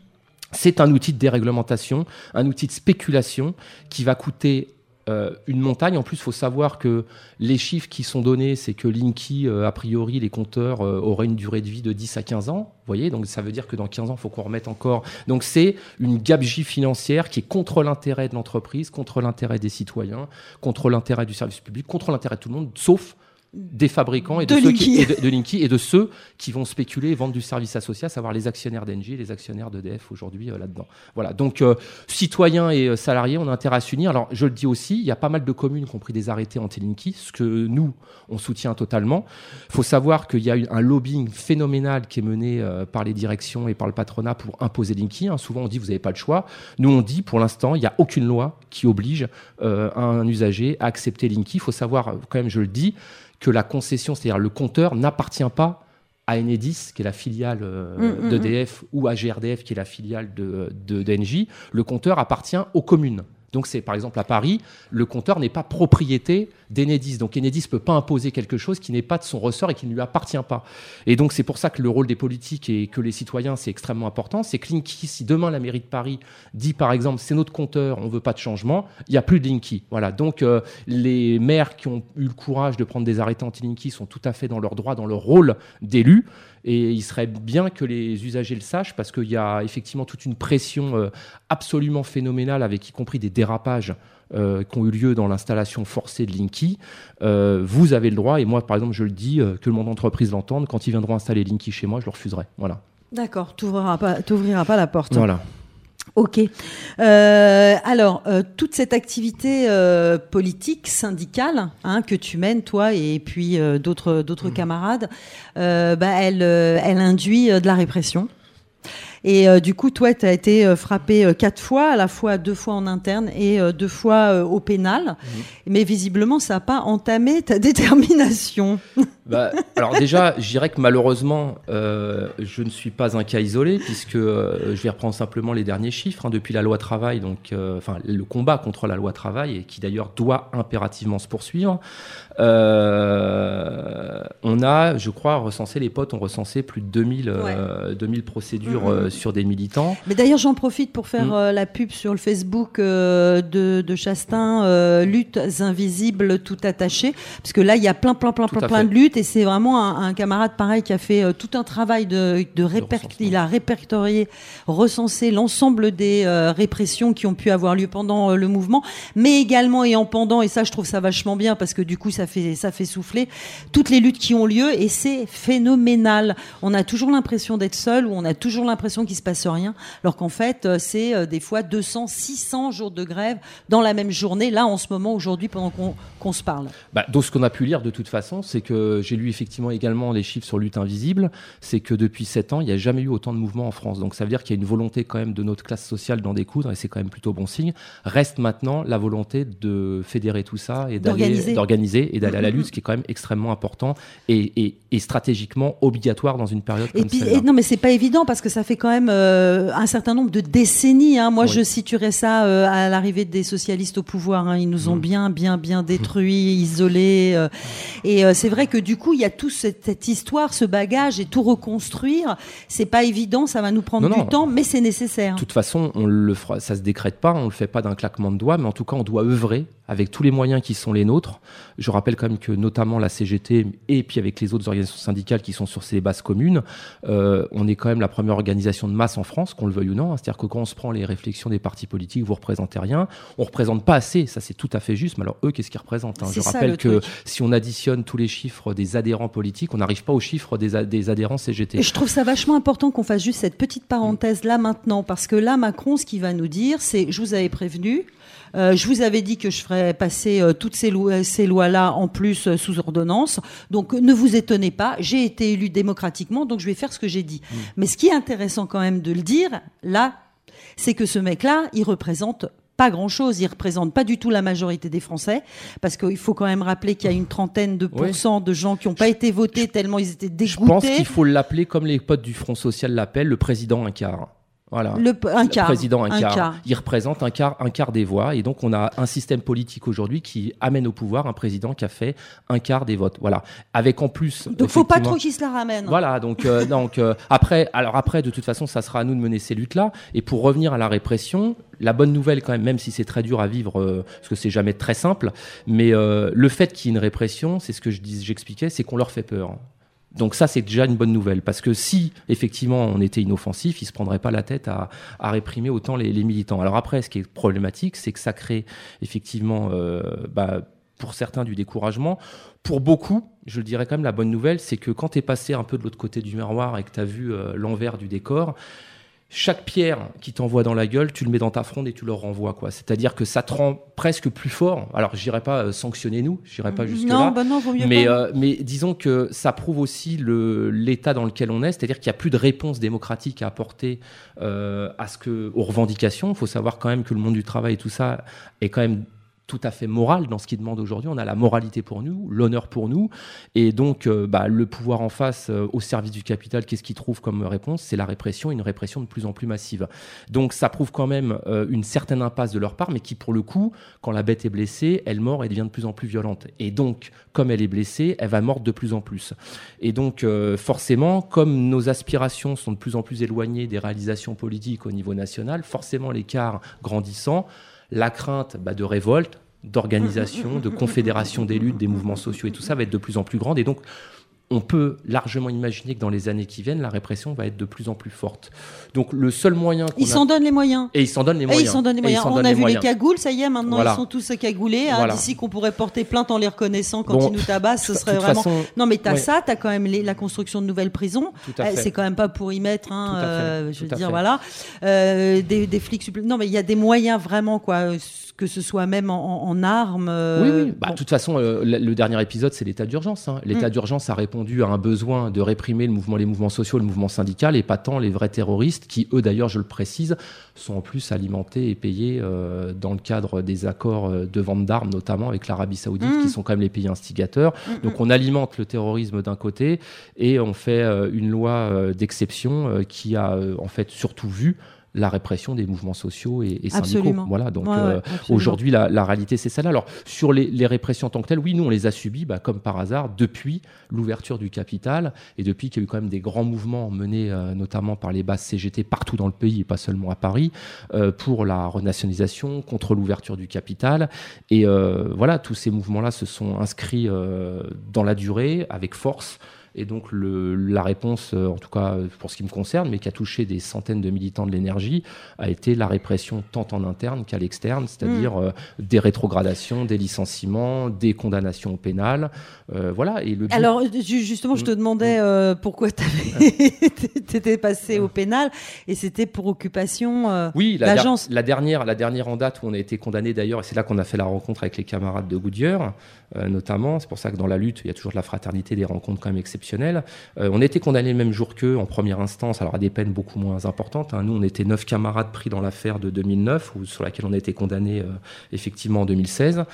c'est un outil de déréglementation, un outil de spéculation qui va coûter euh, une montagne. En plus, il faut savoir que les chiffres qui sont donnés, c'est que Linky, euh, a priori, les compteurs euh, auraient une durée de vie de 10 à 15 ans. Vous voyez, donc ça veut dire que dans 15 ans, il faut qu'on remette encore. Donc c'est une gabegie financière qui est contre l'intérêt de l'entreprise, contre l'intérêt des citoyens, contre l'intérêt du service public, contre l'intérêt de tout le monde, sauf des fabricants et de, De ceux qui, et de, de Linky et de ceux qui vont spéculer et vendre du service associé, à savoir les actionnaires d'Engie et les actionnaires d'EDF aujourd'hui euh, là-dedans. Voilà. Donc, euh, citoyens et euh, salariés, on a intérêt à s'unir. Alors, je le dis aussi, il y a pas mal de communes qui ont pris des arrêtés anti-Linky, ce que nous, on soutient totalement. Il faut savoir qu'il y a eu un lobbying phénoménal qui est mené par les directions et par le patronat pour imposer Linky. hein. Souvent, on dit vous n'avez pas le choix. Nous, on dit pour l'instant, il n'y a aucune loi qui oblige un usager à accepter Linky. Il faut savoir, quand même, je le dis, que la concession, c'est-à-dire le compteur, n'appartient pas à Enedis, qui est la filiale euh, Mm, mm, d'EDF, ou à GRDF, qui est la filiale de, de, d'Engie. Le compteur appartient aux communes. Donc c'est par exemple à Paris, le compteur n'est pas propriété d'Enedis. Donc Enedis ne peut pas imposer quelque chose qui n'est pas de son ressort et qui ne lui appartient pas. Et donc c'est pour ça que le rôle des politiques et que les citoyens, c'est extrêmement important. C'est que Linky, si demain la mairie de Paris dit par exemple c'est notre compteur, on veut pas de changement, il n'y a plus de Linky. Voilà. Donc euh, les maires qui ont eu le courage de prendre des arrêtés anti-Linky sont tout à fait dans leur droit, dans leur rôle d'élu. Et il serait bien que les usagers le sachent parce qu'il y a effectivement toute une pression euh, absolument phénoménale avec y compris des dérapages euh, qui ont eu lieu dans l'installation forcée de Linky. Euh, vous avez le droit, et moi par exemple je le dis, euh, que le monde entreprise l'entende, quand ils viendront installer Linky chez moi, je le refuserai. Voilà. D'accord, tu n'ouvriras pas, pas la porte. voilà. Ok. Euh, alors, euh, toute cette activité euh, politique, syndicale, hein, que tu mènes, toi, et puis euh, d'autres d'autres camarades, euh, bah, elle, euh, elle induit de la répression. Et euh, du coup, toi, tu as été euh, frappé euh, quatre fois, à la fois deux fois en interne et deux fois au pénal. Mais visiblement, ça n'a pas entamé ta détermination. Bah, alors déjà, je dirais que malheureusement, euh, je ne suis pas un cas isolé, puisque euh, je vais reprendre simplement les derniers chiffres. hein, depuis la loi travail, donc, euh, enfin, le combat contre la loi travail, et qui d'ailleurs doit impérativement se poursuivre, on a, je crois, recensé, les potes ont recensé plus de 2000, euh, 2000 procédures Mhm. euh, sur des militants. Mais d'ailleurs, j'en profite pour faire Mm. la pub sur le Facebook de, de Chastain, luttes invisibles tout attachées, parce que là, il y a plein, plein, plein, Tout plein, plein de luttes, et c'est vraiment un, un camarade pareil qui a fait euh, tout un travail de, de réper- il a répertorié, recensé l'ensemble des euh, répressions qui ont pu avoir lieu pendant euh, le mouvement, mais également et en pendant, et ça, je trouve ça vachement bien parce que du coup, ça fait, ça fait souffler toutes les luttes qui ont lieu, et c'est phénoménal. On a toujours l'impression d'être seul, ou on a toujours l'impression qu'il se passe rien, alors qu'en fait, c'est des fois 200, 600 jours de grève dans la même journée, là, en ce moment, aujourd'hui, pendant qu'on qu'on se parle. Bah, donc, ce qu'on a pu lire de toute façon, c'est que j'ai lu effectivement également les chiffres sur lutte invisible, c'est que depuis 7 ans, il n'y a jamais eu autant de mouvements en France. Donc ça veut dire qu'il y a une volonté quand même de notre classe sociale d'en découdre, et c'est quand même plutôt bon signe. Reste maintenant la volonté de fédérer tout ça et D'organiser. et d'aller à la Mhm. lutte, ce qui est quand même extrêmement important et, et- et stratégiquement obligatoire dans une période Et comme puis, et non, mais c'est pas évident parce que ça fait quand même euh, un certain nombre de décennies. hein. Moi, Oui. je situerais ça euh, à l'arrivée des socialistes au pouvoir. hein. Ils nous Mm. ont bien, bien, bien détruits, isolés. euh. et c'est vrai que du coup, il y a toute cette, histoire, ce bagage et tout reconstruire. C'est pas évident, ça va nous prendre Non, du non. temps, mais c'est nécessaire. De toute façon, on le fera, ça se décrète pas, on le fait pas d'un claquement de doigts, mais en tout cas, on doit œuvrer avec tous les moyens qui sont les nôtres. Je rappelle quand même que notamment la CGT et puis avec les autres organisations syndicales qui sont sur ces bases communes, euh, on est quand même la première organisation de masse en France, qu'on le veuille ou non. hein. C'est-à-dire que quand on se prend les réflexions des partis politiques, vous représentez rien. On représente pas assez, ça c'est tout à fait juste. Mais alors eux, qu'est-ce qu'ils représentent hein Je ça, rappelle le que truc. si on additionne tous les chiffres des adhérents politiques, on n'arrive pas aux chiffres des, des adhérents CGT. Et je trouve ça vachement important qu'on fasse juste cette petite parenthèse là maintenant, parce que là, Macron, ce qu'il va nous dire, c'est je vous avais prévenu. euh, je vous avais dit que je ferais passer euh, toutes ces, lois, ces lois-là en plus euh, sous ordonnance. Donc ne vous étonnez pas, j'ai été élu démocratiquement, donc je vais faire ce que j'ai dit. Mais ce qui est intéressant quand même de le dire, là, c'est que ce mec-là, il représente pas grand-chose, il représente pas du tout la majorité des Français, parce qu'il faut quand même rappeler qu'il y a une trentaine de Oui. pourcents de gens qui n'ont pas été votés tellement ils étaient Je pense dégoûtés. qu'il faut l'appeler comme les potes du Front Social l'appellent, le président un quart. Voilà. Le, un Le quart. président un, un quart. quart. Il représente un quart, un quart des voix. Et donc, on a un système politique aujourd'hui qui amène au pouvoir un président qui a fait un quart des votes. Voilà. Avec en plus. Donc faut pas trop qu'il se la ramène. Voilà, donc, euh, donc euh, après, alors après, de toute façon, ça sera à nous de mener ces luttes-là. Et pour revenir à la répression, la bonne nouvelle quand même, même si c'est très dur à vivre, euh, parce que c'est jamais très simple, mais le fait qu'il y ait une répression, c'est ce que je dis, j'expliquais, c'est qu'on leur fait peur. Donc ça, c'est déjà une bonne nouvelle, parce que si effectivement on était inoffensif, ils se prendraient pas la tête à, réprimer autant les, les militants. Alors après, ce qui est problématique, c'est que ça crée effectivement, euh, bah, pour certains, du découragement. Pour beaucoup, je le dirais quand même, la bonne nouvelle, c'est que quand tu es passé un peu de l'autre côté du miroir et que tu as vu euh, l'envers du décor, chaque pierre qui t'envoie dans la gueule, tu le mets dans ta fronde et tu le renvoies. quoi. C'est-à-dire que ça te rend presque plus fort. Alors, j'irai pas euh, sanctionner nous, j'irai pas jusque non, là. bah non, vaut mieux Mais, pas. euh, mais disons que ça prouve aussi le- l'état dans lequel on est, c'est-à-dire qu'il n'y a plus de réponse démocratique à apporter euh, à ce que, aux revendications. Il faut savoir quand même que le monde du travail et tout ça est quand même tout à fait moral dans ce qu'il demande aujourd'hui. On a la moralité pour nous, l'honneur pour nous, et donc euh, bah, le pouvoir en face, euh, au service du capital, qu'est-ce qu'il trouve comme réponse? C'est la répression, une répression de plus en plus massive. Donc ça prouve quand même euh, une certaine impasse de leur part, mais qui pour le coup, quand la bête est blessée, elle mord et devient de plus en plus violente. Et donc, comme elle est blessée, elle va mordre de plus en plus. Et donc, forcément, comme nos aspirations sont de plus en plus éloignées des réalisations politiques au niveau national, forcément l'écart grandissant, la crainte bah, de révolte, d'organisation, de confédération des luttes, des mouvements sociaux et tout ça va être de plus en plus grande. Et donc, on peut largement imaginer que dans les années qui viennent, la répression va être de plus en plus forte. Donc, le seul moyen Ils a- s'en donnent les moyens. Et ils s'en donnent les Et moyens. ils s'en donnent les moyens. On a les vu les cagoules, ça y est, maintenant Voilà. ils sont tous cagoulés. hein. Voilà. D'ici qu'on pourrait porter plainte en les reconnaissant quand Bon, ils nous tabassent, ce serait vraiment. façon, non, mais t'as ouais. ça, t'as quand même les- la construction de nouvelles prisons. Tout à fait. C'est quand même pas pour y mettre, hein, euh, je veux dire, fait. voilà, Euh, des, des flics supplémentaires. Non, mais il y a des moyens vraiment, quoi, euh, que ce soit même en, en- en armes. euh, Oui, oui. Bah, bon. De toute façon, euh, le, le dernier épisode, c'est l'état d'urgence. hein. L'état Mm. d'urgence a répondu à un besoin de réprimer le mouvement, les mouvements sociaux, le mouvement syndical, et pas tant les vrais terroristes, qui, eux, d'ailleurs, je le précise, sont en plus alimentés et payés euh, dans le cadre des accords euh, de vente d'armes, notamment avec l'Arabie Saoudite, Mm. qui sont quand même les pays instigateurs. Donc, on alimente le terrorisme d'un côté, et on fait euh, une loi d'exception qui a, en fait, surtout vu la répression des mouvements sociaux et, et syndicaux. Voilà, donc Ouais, euh, aujourd'hui, la, la réalité, c'est celle-là. Alors, sur les, les répressions en tant que telles, oui, nous, on les a subies, bah, comme par hasard, depuis l'ouverture du capital et depuis qu'il y a eu quand même des grands mouvements menés euh, notamment par les bases CGT partout dans le pays et pas seulement à Paris, euh, pour la renationalisation, contre l'ouverture du capital. Et voilà, tous ces mouvements-là se sont inscrits dans la durée, avec force. Et donc le, la réponse, euh, en tout cas euh, pour ce qui me concerne, mais qui a touché des centaines de militants de l'énergie, a été la répression tant en interne qu'à l'externe, c'est-à-dire euh, des rétrogradations, des licenciements, des condamnations au pénal. Euh, voilà. Et le but- Alors ju- justement, je te Mm. demandais euh, pourquoi tu étais passé au pénal et c'était pour occupation euh, Oui, la, der- d'agence. la dernière, la dernière en date où on a été condamné d'ailleurs, et c'est là qu'on a fait la rencontre avec les camarades de Goodyear, euh, notamment. C'est pour ça que dans la lutte, il y a toujours de la fraternité, des rencontres quand même exceptionnelles. On a été condamné le même jour qu'eux en première instance, alors à des peines beaucoup moins importantes. hein. Nous, on était neuf camarades pris dans l'affaire de 2009, ou sur laquelle on a été condamné effectivement en 2016.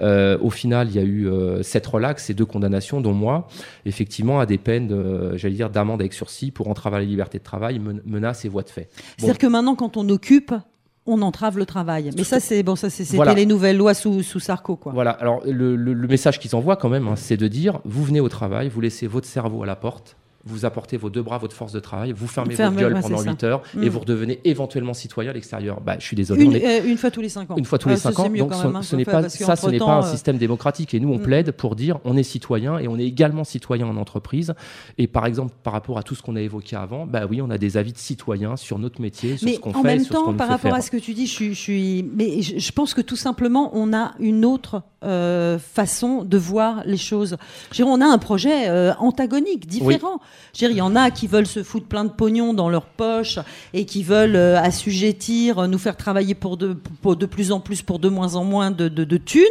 Euh, au final, il y a eu sept relax et deux condamnations, dont moi, effectivement, à des peines, de, j'allais dire, d'amende avec sursis pour entrave à la liberté de travail, men- menaces et voies de fait. Bon. C'est-à-dire que maintenant, quand on occupe, on entrave le travail. Mais ça, c'est bon, ça, c'est- c'était Voilà. les nouvelles lois sous, sous Sarko, quoi. Voilà, alors le, le- le message qu'ils envoient quand même, hein, c'est de dire, vous venez au travail, vous laissez votre cerveau à la porte, vous apportez vos deux bras, votre force de travail, vous fermez Fermez, votre gueule ouais, pendant c'est ça. 8 heures et vous redevenez éventuellement citoyen à l'extérieur. Bah, je suis désolé, Une, est... euh, une fois tous les cinq ans. Une fois tous Ah, les ça, 5 c'est ans, donc ce, même, hein, ce n'est pas, ça, ce n'est pas un euh, système démocratique. Et nous, on Mm. plaide pour dire on est citoyen et on est également citoyen en entreprise. Et par exemple, par rapport à tout ce qu'on a évoqué avant, bah oui, on a des avis de citoyens sur notre métier, sur Mais ce qu'on en fait, même sur ce qu'on temps, par rapport faire. à ce que tu dis, je suis, je suis- mais je, je pense que tout simplement, on a une autre euh, façon de voir les choses. Dire, on a un projet euh, antagonique, différent. Je veux dire, il y en a qui veulent se foutre plein de pognon dans leur poche et qui veulent euh, assujettir, euh, nous faire travailler pour de, pour de plus en plus, pour de moins en moins de, de, de thunes.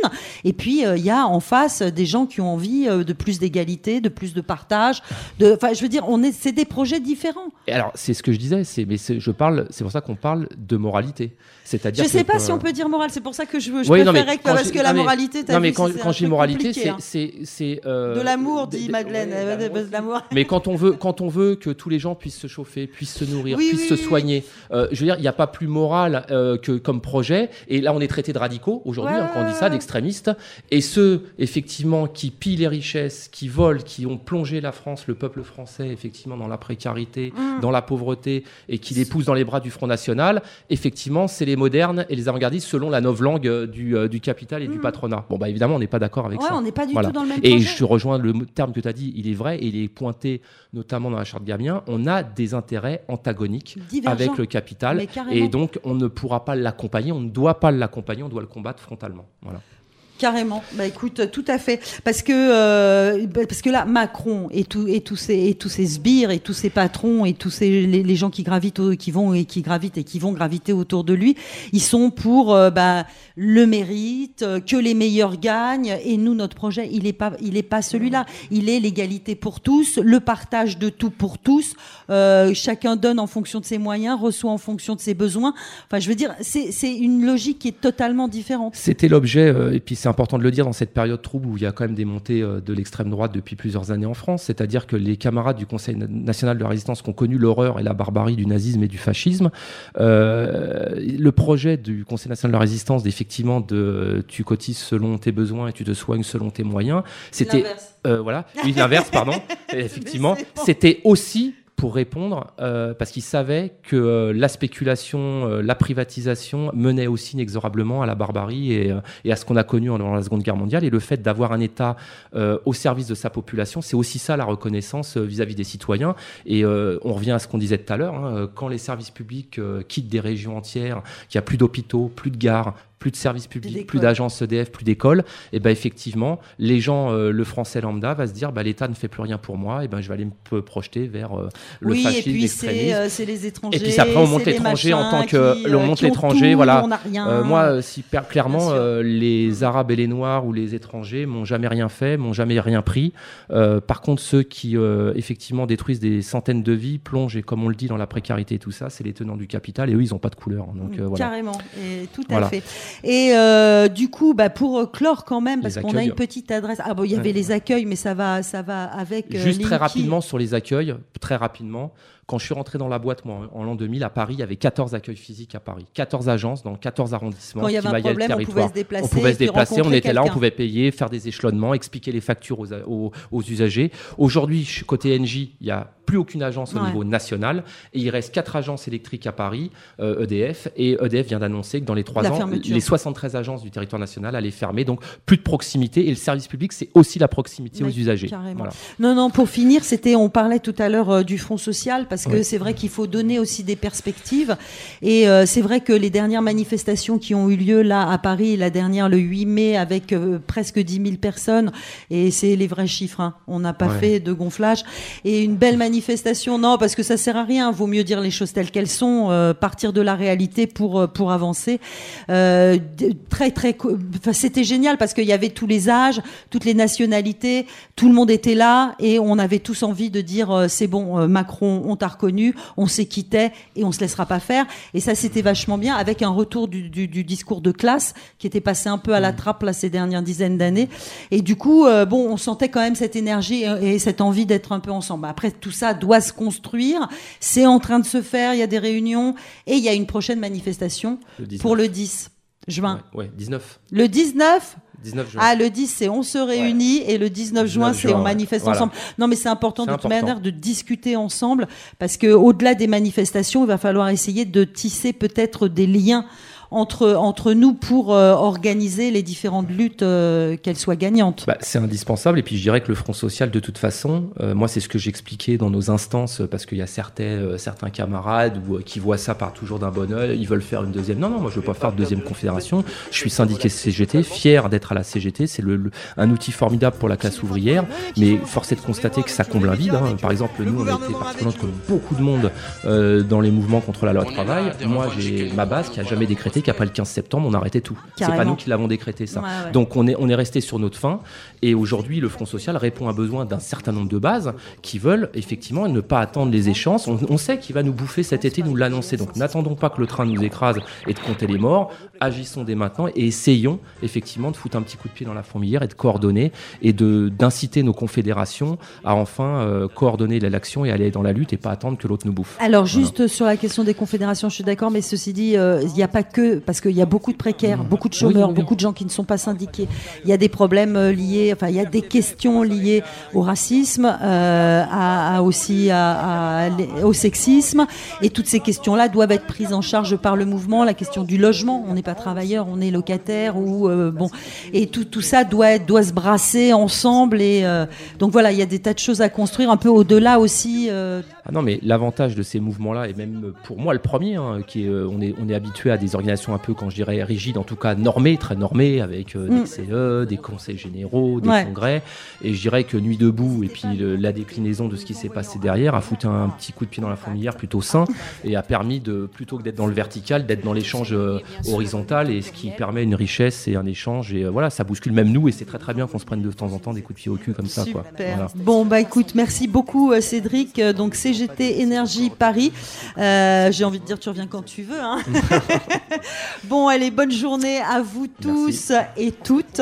Et puis, euh, il y a en face des gens qui ont envie euh, de plus d'égalité, de plus de partage. De, enfin, je veux dire, on est, c'est des projets différents. Et alors, c'est ce que je disais, c'est, mais je parle, c'est pour ça qu'on parle de moralité. C'est-à-dire Je sais pas si euh, on peut dire morale, c'est pour ça que je, veux, je Oui, non, mais préférais que, parce la moralité, Non, mais quand, quand un je dis truc moralité, c'est. hein. c'est, c'est, euh, De l'amour, dit de- Madeleine. euh. Mais quand on veut, quand on veut que tous les gens puissent se chauffer, puissent se nourrir, Oui, puissent oui, se soigner, euh, je veux dire, il n'y a pas plus moral euh, que comme projet. Et là, on est traité de radicaux aujourd'hui Ouais, hein, quand on dit ça, d'extrémistes. Et ceux, effectivement, qui pillent les richesses, qui volent, qui ont plongé la France, le peuple français, effectivement, dans la précarité, Mm. dans la pauvreté, et qui les poussent dans les bras du Front National. Effectivement, c'est les modernes et les avant-gardistes selon la langue euh, du, euh, du capital et du patronat. Bon, bah évidemment, on n'est pas d'accord avec Mm. Ouais, ça. on n'est pas du Voilà. tout dans le même Et projet. je rejoins le terme que tu as dit, il est vrai, et il est pointé notamment dans la charte Gabien. On a des intérêts antagoniques avec le capital, et donc on ne pourra pas l'accompagner, on ne doit pas l'accompagner, on doit le combattre frontalement. Voilà. Carrément. Bah écoute, tout à fait. Parce que euh, parce que là, Macron et tout et tous ces et tous ces sbires et tous ces patrons et tous les, gens qui gravitent qui vont et qui gravitent et qui vont graviter autour de lui, ils sont pour euh, bah, le mérite, euh, que les meilleurs gagnent. Et nous, notre projet, il est pas il est pas celui-là. Il est l'égalité pour tous, le partage de tout pour tous. Chacun donne en fonction de ses moyens, reçoit en fonction de ses besoins. Enfin, je veux dire, c'est c'est une logique qui est totalement différente. C'était l'objet, et puis c'est important de le dire dans cette période trouble où il y a quand même des montées euh, de l'extrême droite depuis plusieurs années en France, c'est-à-dire que les camarades du Conseil na- national de la résistance qui ont connu l'horreur et la barbarie du nazisme et du fascisme, euh, le projet du Conseil national de la résistance, d'effectivement, de tu cotises selon tes besoins et tu te soignes selon tes moyens, c'était l'inverse. euh, voilà, oui, l'inverse, pardon, effectivement, c'était aussi pour répondre, euh, parce qu'ils savaient que euh, la spéculation, euh, la privatisation menait aussi inexorablement à la barbarie et, à ce qu'on a connu pendant la Seconde Guerre mondiale. Et le fait d'avoir un État au service de sa population, c'est aussi ça la reconnaissance vis-à-vis des citoyens. Et on revient à ce qu'on disait tout à l'heure, hein, quand les services publics quittent des régions entières, qu'il n'y a plus d'hôpitaux, plus de gares, plus de services publics, plus d'agences EDF, plus d'écoles, et ben effectivement, les gens, euh, le français lambda va se dire, bah, l'État ne fait plus rien pour moi, et ben je vais aller me projeter vers euh, le oui, et fascisme, puis c'est euh, les étrangers. Et puis après, on monte l'étranger en tant que. qui, on euh, monte l'étranger, voilà. Euh, moi, euh, si clairement, euh, les Arabes et les Noirs ou les étrangers m'ont jamais rien fait, m'ont jamais rien pris. Euh, par contre, ceux qui euh, effectivement détruisent des centaines de vies, plongent, et comme on le dit dans la précarité et tout ça, c'est les tenants du capital, et eux, ils n'ont pas de couleur. Donc euh, voilà. Carrément, et tout à Voilà. fait. Et euh, du coup, bah, pour euh, clore quand même, parce qu'on a une petite adresse. Ah bon, il y avait Ouais. les accueils, mais ça va, ça va avec. euh, Juste très rapidement sur les accueils, très rapidement. Quand je suis rentré dans la boîte, moi, en l'an 2000, à Paris, il y avait 14 accueils physiques à Paris. 14 agences dans 14 arrondissements Quand il y avait un problème, on pouvait se déplacer On pouvait se déplacer, on était là, on pouvait payer, faire des échelonnements, expliquer les factures aux, aux- aux usagers. Aujourd'hui, côté NJ, il y a plus aucune agence au niveau national. Et il reste quatre agences électriques à Paris, euh, EDF. Et EDF vient d'annoncer que dans les trois La ans, fermeture. les 73 agences du territoire national allaient fermer. Donc plus de proximité. Et le service public, c'est aussi la proximité aux usagers. Voilà. Non, non, pour finir, c'était, on parlait tout à l'heure euh, du Front social, parce que Oui. c'est vrai qu'il faut donner aussi des perspectives. Et euh, c'est vrai que les dernières manifestations qui ont eu lieu là à Paris, la dernière le 8 mai, avec euh, presque 10 000 personnes, et c'est les vrais chiffres, hein. on n'a pas Ouais. fait de gonflage. Et une belle manifestation, non, parce que ça sert à rien, vaut mieux dire les choses telles qu'elles sont, partir de la réalité pour, pour avancer. Euh, très, très, enfin, c'était génial parce qu'il y avait tous les âges, toutes les nationalités, tout le monde était là et on avait tous envie de dire euh, c'est bon, euh, Macron, on t'a reconnu, on s'est quitté et on se laissera pas faire. Et ça, c'était vachement bien avec un retour du, du, du discours de classe qui était passé un peu à la trappe là ces dernières dizaines d'années. Et du coup, bon, on sentait quand même cette énergie et, et cette envie d'être un peu ensemble. Après, tout ça doit se construire. C'est en train de se faire. Il y a des réunions et il y a une prochaine manifestation Le 19. pour le 10 juin. Ouais, ouais, 19. Le 19 19 juin. ah, le 10, c'est on se réunit et le 19 juin, 19 c'est on manifeste voilà. ensemble. Non, mais c'est important de toute manière de discuter ensemble parce que au-delà des manifestations, il va falloir essayer de tisser peut-être des liens entre, entre nous pour euh, organiser les différentes luttes, euh, qu'elles soient gagnantes. Bah, c'est indispensable. Et puis je dirais que le Front social, de toute façon, euh, moi c'est ce que j'expliquais dans nos instances, parce qu'il y a certains, euh, certains camarades ou, euh, qui voient ça par toujours d'un bon oeil, ils veulent faire une deuxième. Non, non, moi je veux pas faire de deuxième confédération. Je suis syndiqué CGT, fier d'être à la CGT. C'est le, le- un outil formidable pour la classe ouvrière, mais force est de constater que ça comble un vide. hein. Par exemple, nous on a été partie comme beaucoup de monde euh, dans les mouvements contre la loi travail. Moi j'ai ma base qui a jamais décrété qu'après le 15 septembre on arrêtait tout. C'est pas nous qui l'avons décrété ça. Ouais, ouais. Donc on est, on est resté sur notre fin. Et aujourd'hui, le Front Social répond à un besoin d'un certain nombre de bases qui veulent effectivement ne pas attendre les échéances. On, on sait qu'il va nous bouffer cet été, nous l'annoncer. Donc n'attendons pas que le train nous écrase et de compter les morts. Agissons dès maintenant et essayons effectivement de foutre un petit coup de pied dans la fourmilière et de coordonner et d'inciter nos confédérations à enfin euh, coordonner l'action et aller dans la lutte et pas attendre que l'autre nous bouffe. Alors juste sur la question des confédérations, je suis d'accord, mais ceci dit, euh, il n'y a pas que parce qu'il y a beaucoup de précaires, beaucoup de chômeurs, oui, oui. beaucoup de gens qui ne sont pas syndiqués. Il y a des problèmes euh, liés, enfin il y a des questions liées au racisme, euh, à, à aussi à, à l- au sexisme, et toutes ces questions-là doivent être prises en charge par le mouvement. La question du logement, on n'est pas travailleur, on est locataire ou euh, bon, et tout tout ça doit être, doit se brasser ensemble et euh, donc voilà, il y a des tas de choses à construire un peu au-delà aussi. euh, Ah non, mais l'avantage de ces mouvements-là, et même pour moi le premier, hein, qui est, on est, on est habitué à des organisations un peu, quand je dirais rigides, en tout cas normées, très normées, avec Mm. des CE, des conseils généraux, des Ouais. congrès. Et je dirais que Nuit debout, et puis le- la déclinaison de ce qui s'est passé derrière, a foutu un petit coup de pied dans la fourmilière plutôt sain, et a permis de, plutôt que d'être dans le vertical, d'être dans l'échange euh, et ce qui permet une richesse et un échange. Et euh, voilà, ça bouscule même nous, et c'est très très bien qu'on se prenne de temps en temps des coups de pied au cul comme ça. Quoi. Voilà. Bon, bah écoute, merci beaucoup euh, Cédric. Euh, Donc CGT Énergie Paris. Euh, J'ai envie de dire, tu reviens quand tu veux. Hein. bon, allez, bonne journée à vous tous et toutes.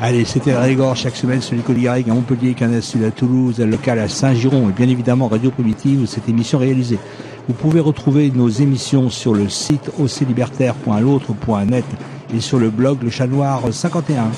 Allez, c'était Régor chaque semaine sur l'école à Montpellier, Canal à Toulouse, local à Saint-Giron et bien évidemment Radio Primitive où cette émission est réalisée. Vous pouvez retrouver nos émissions sur le site oclibertaire.l'autre.net et sur le blog Le Chat Noir 51.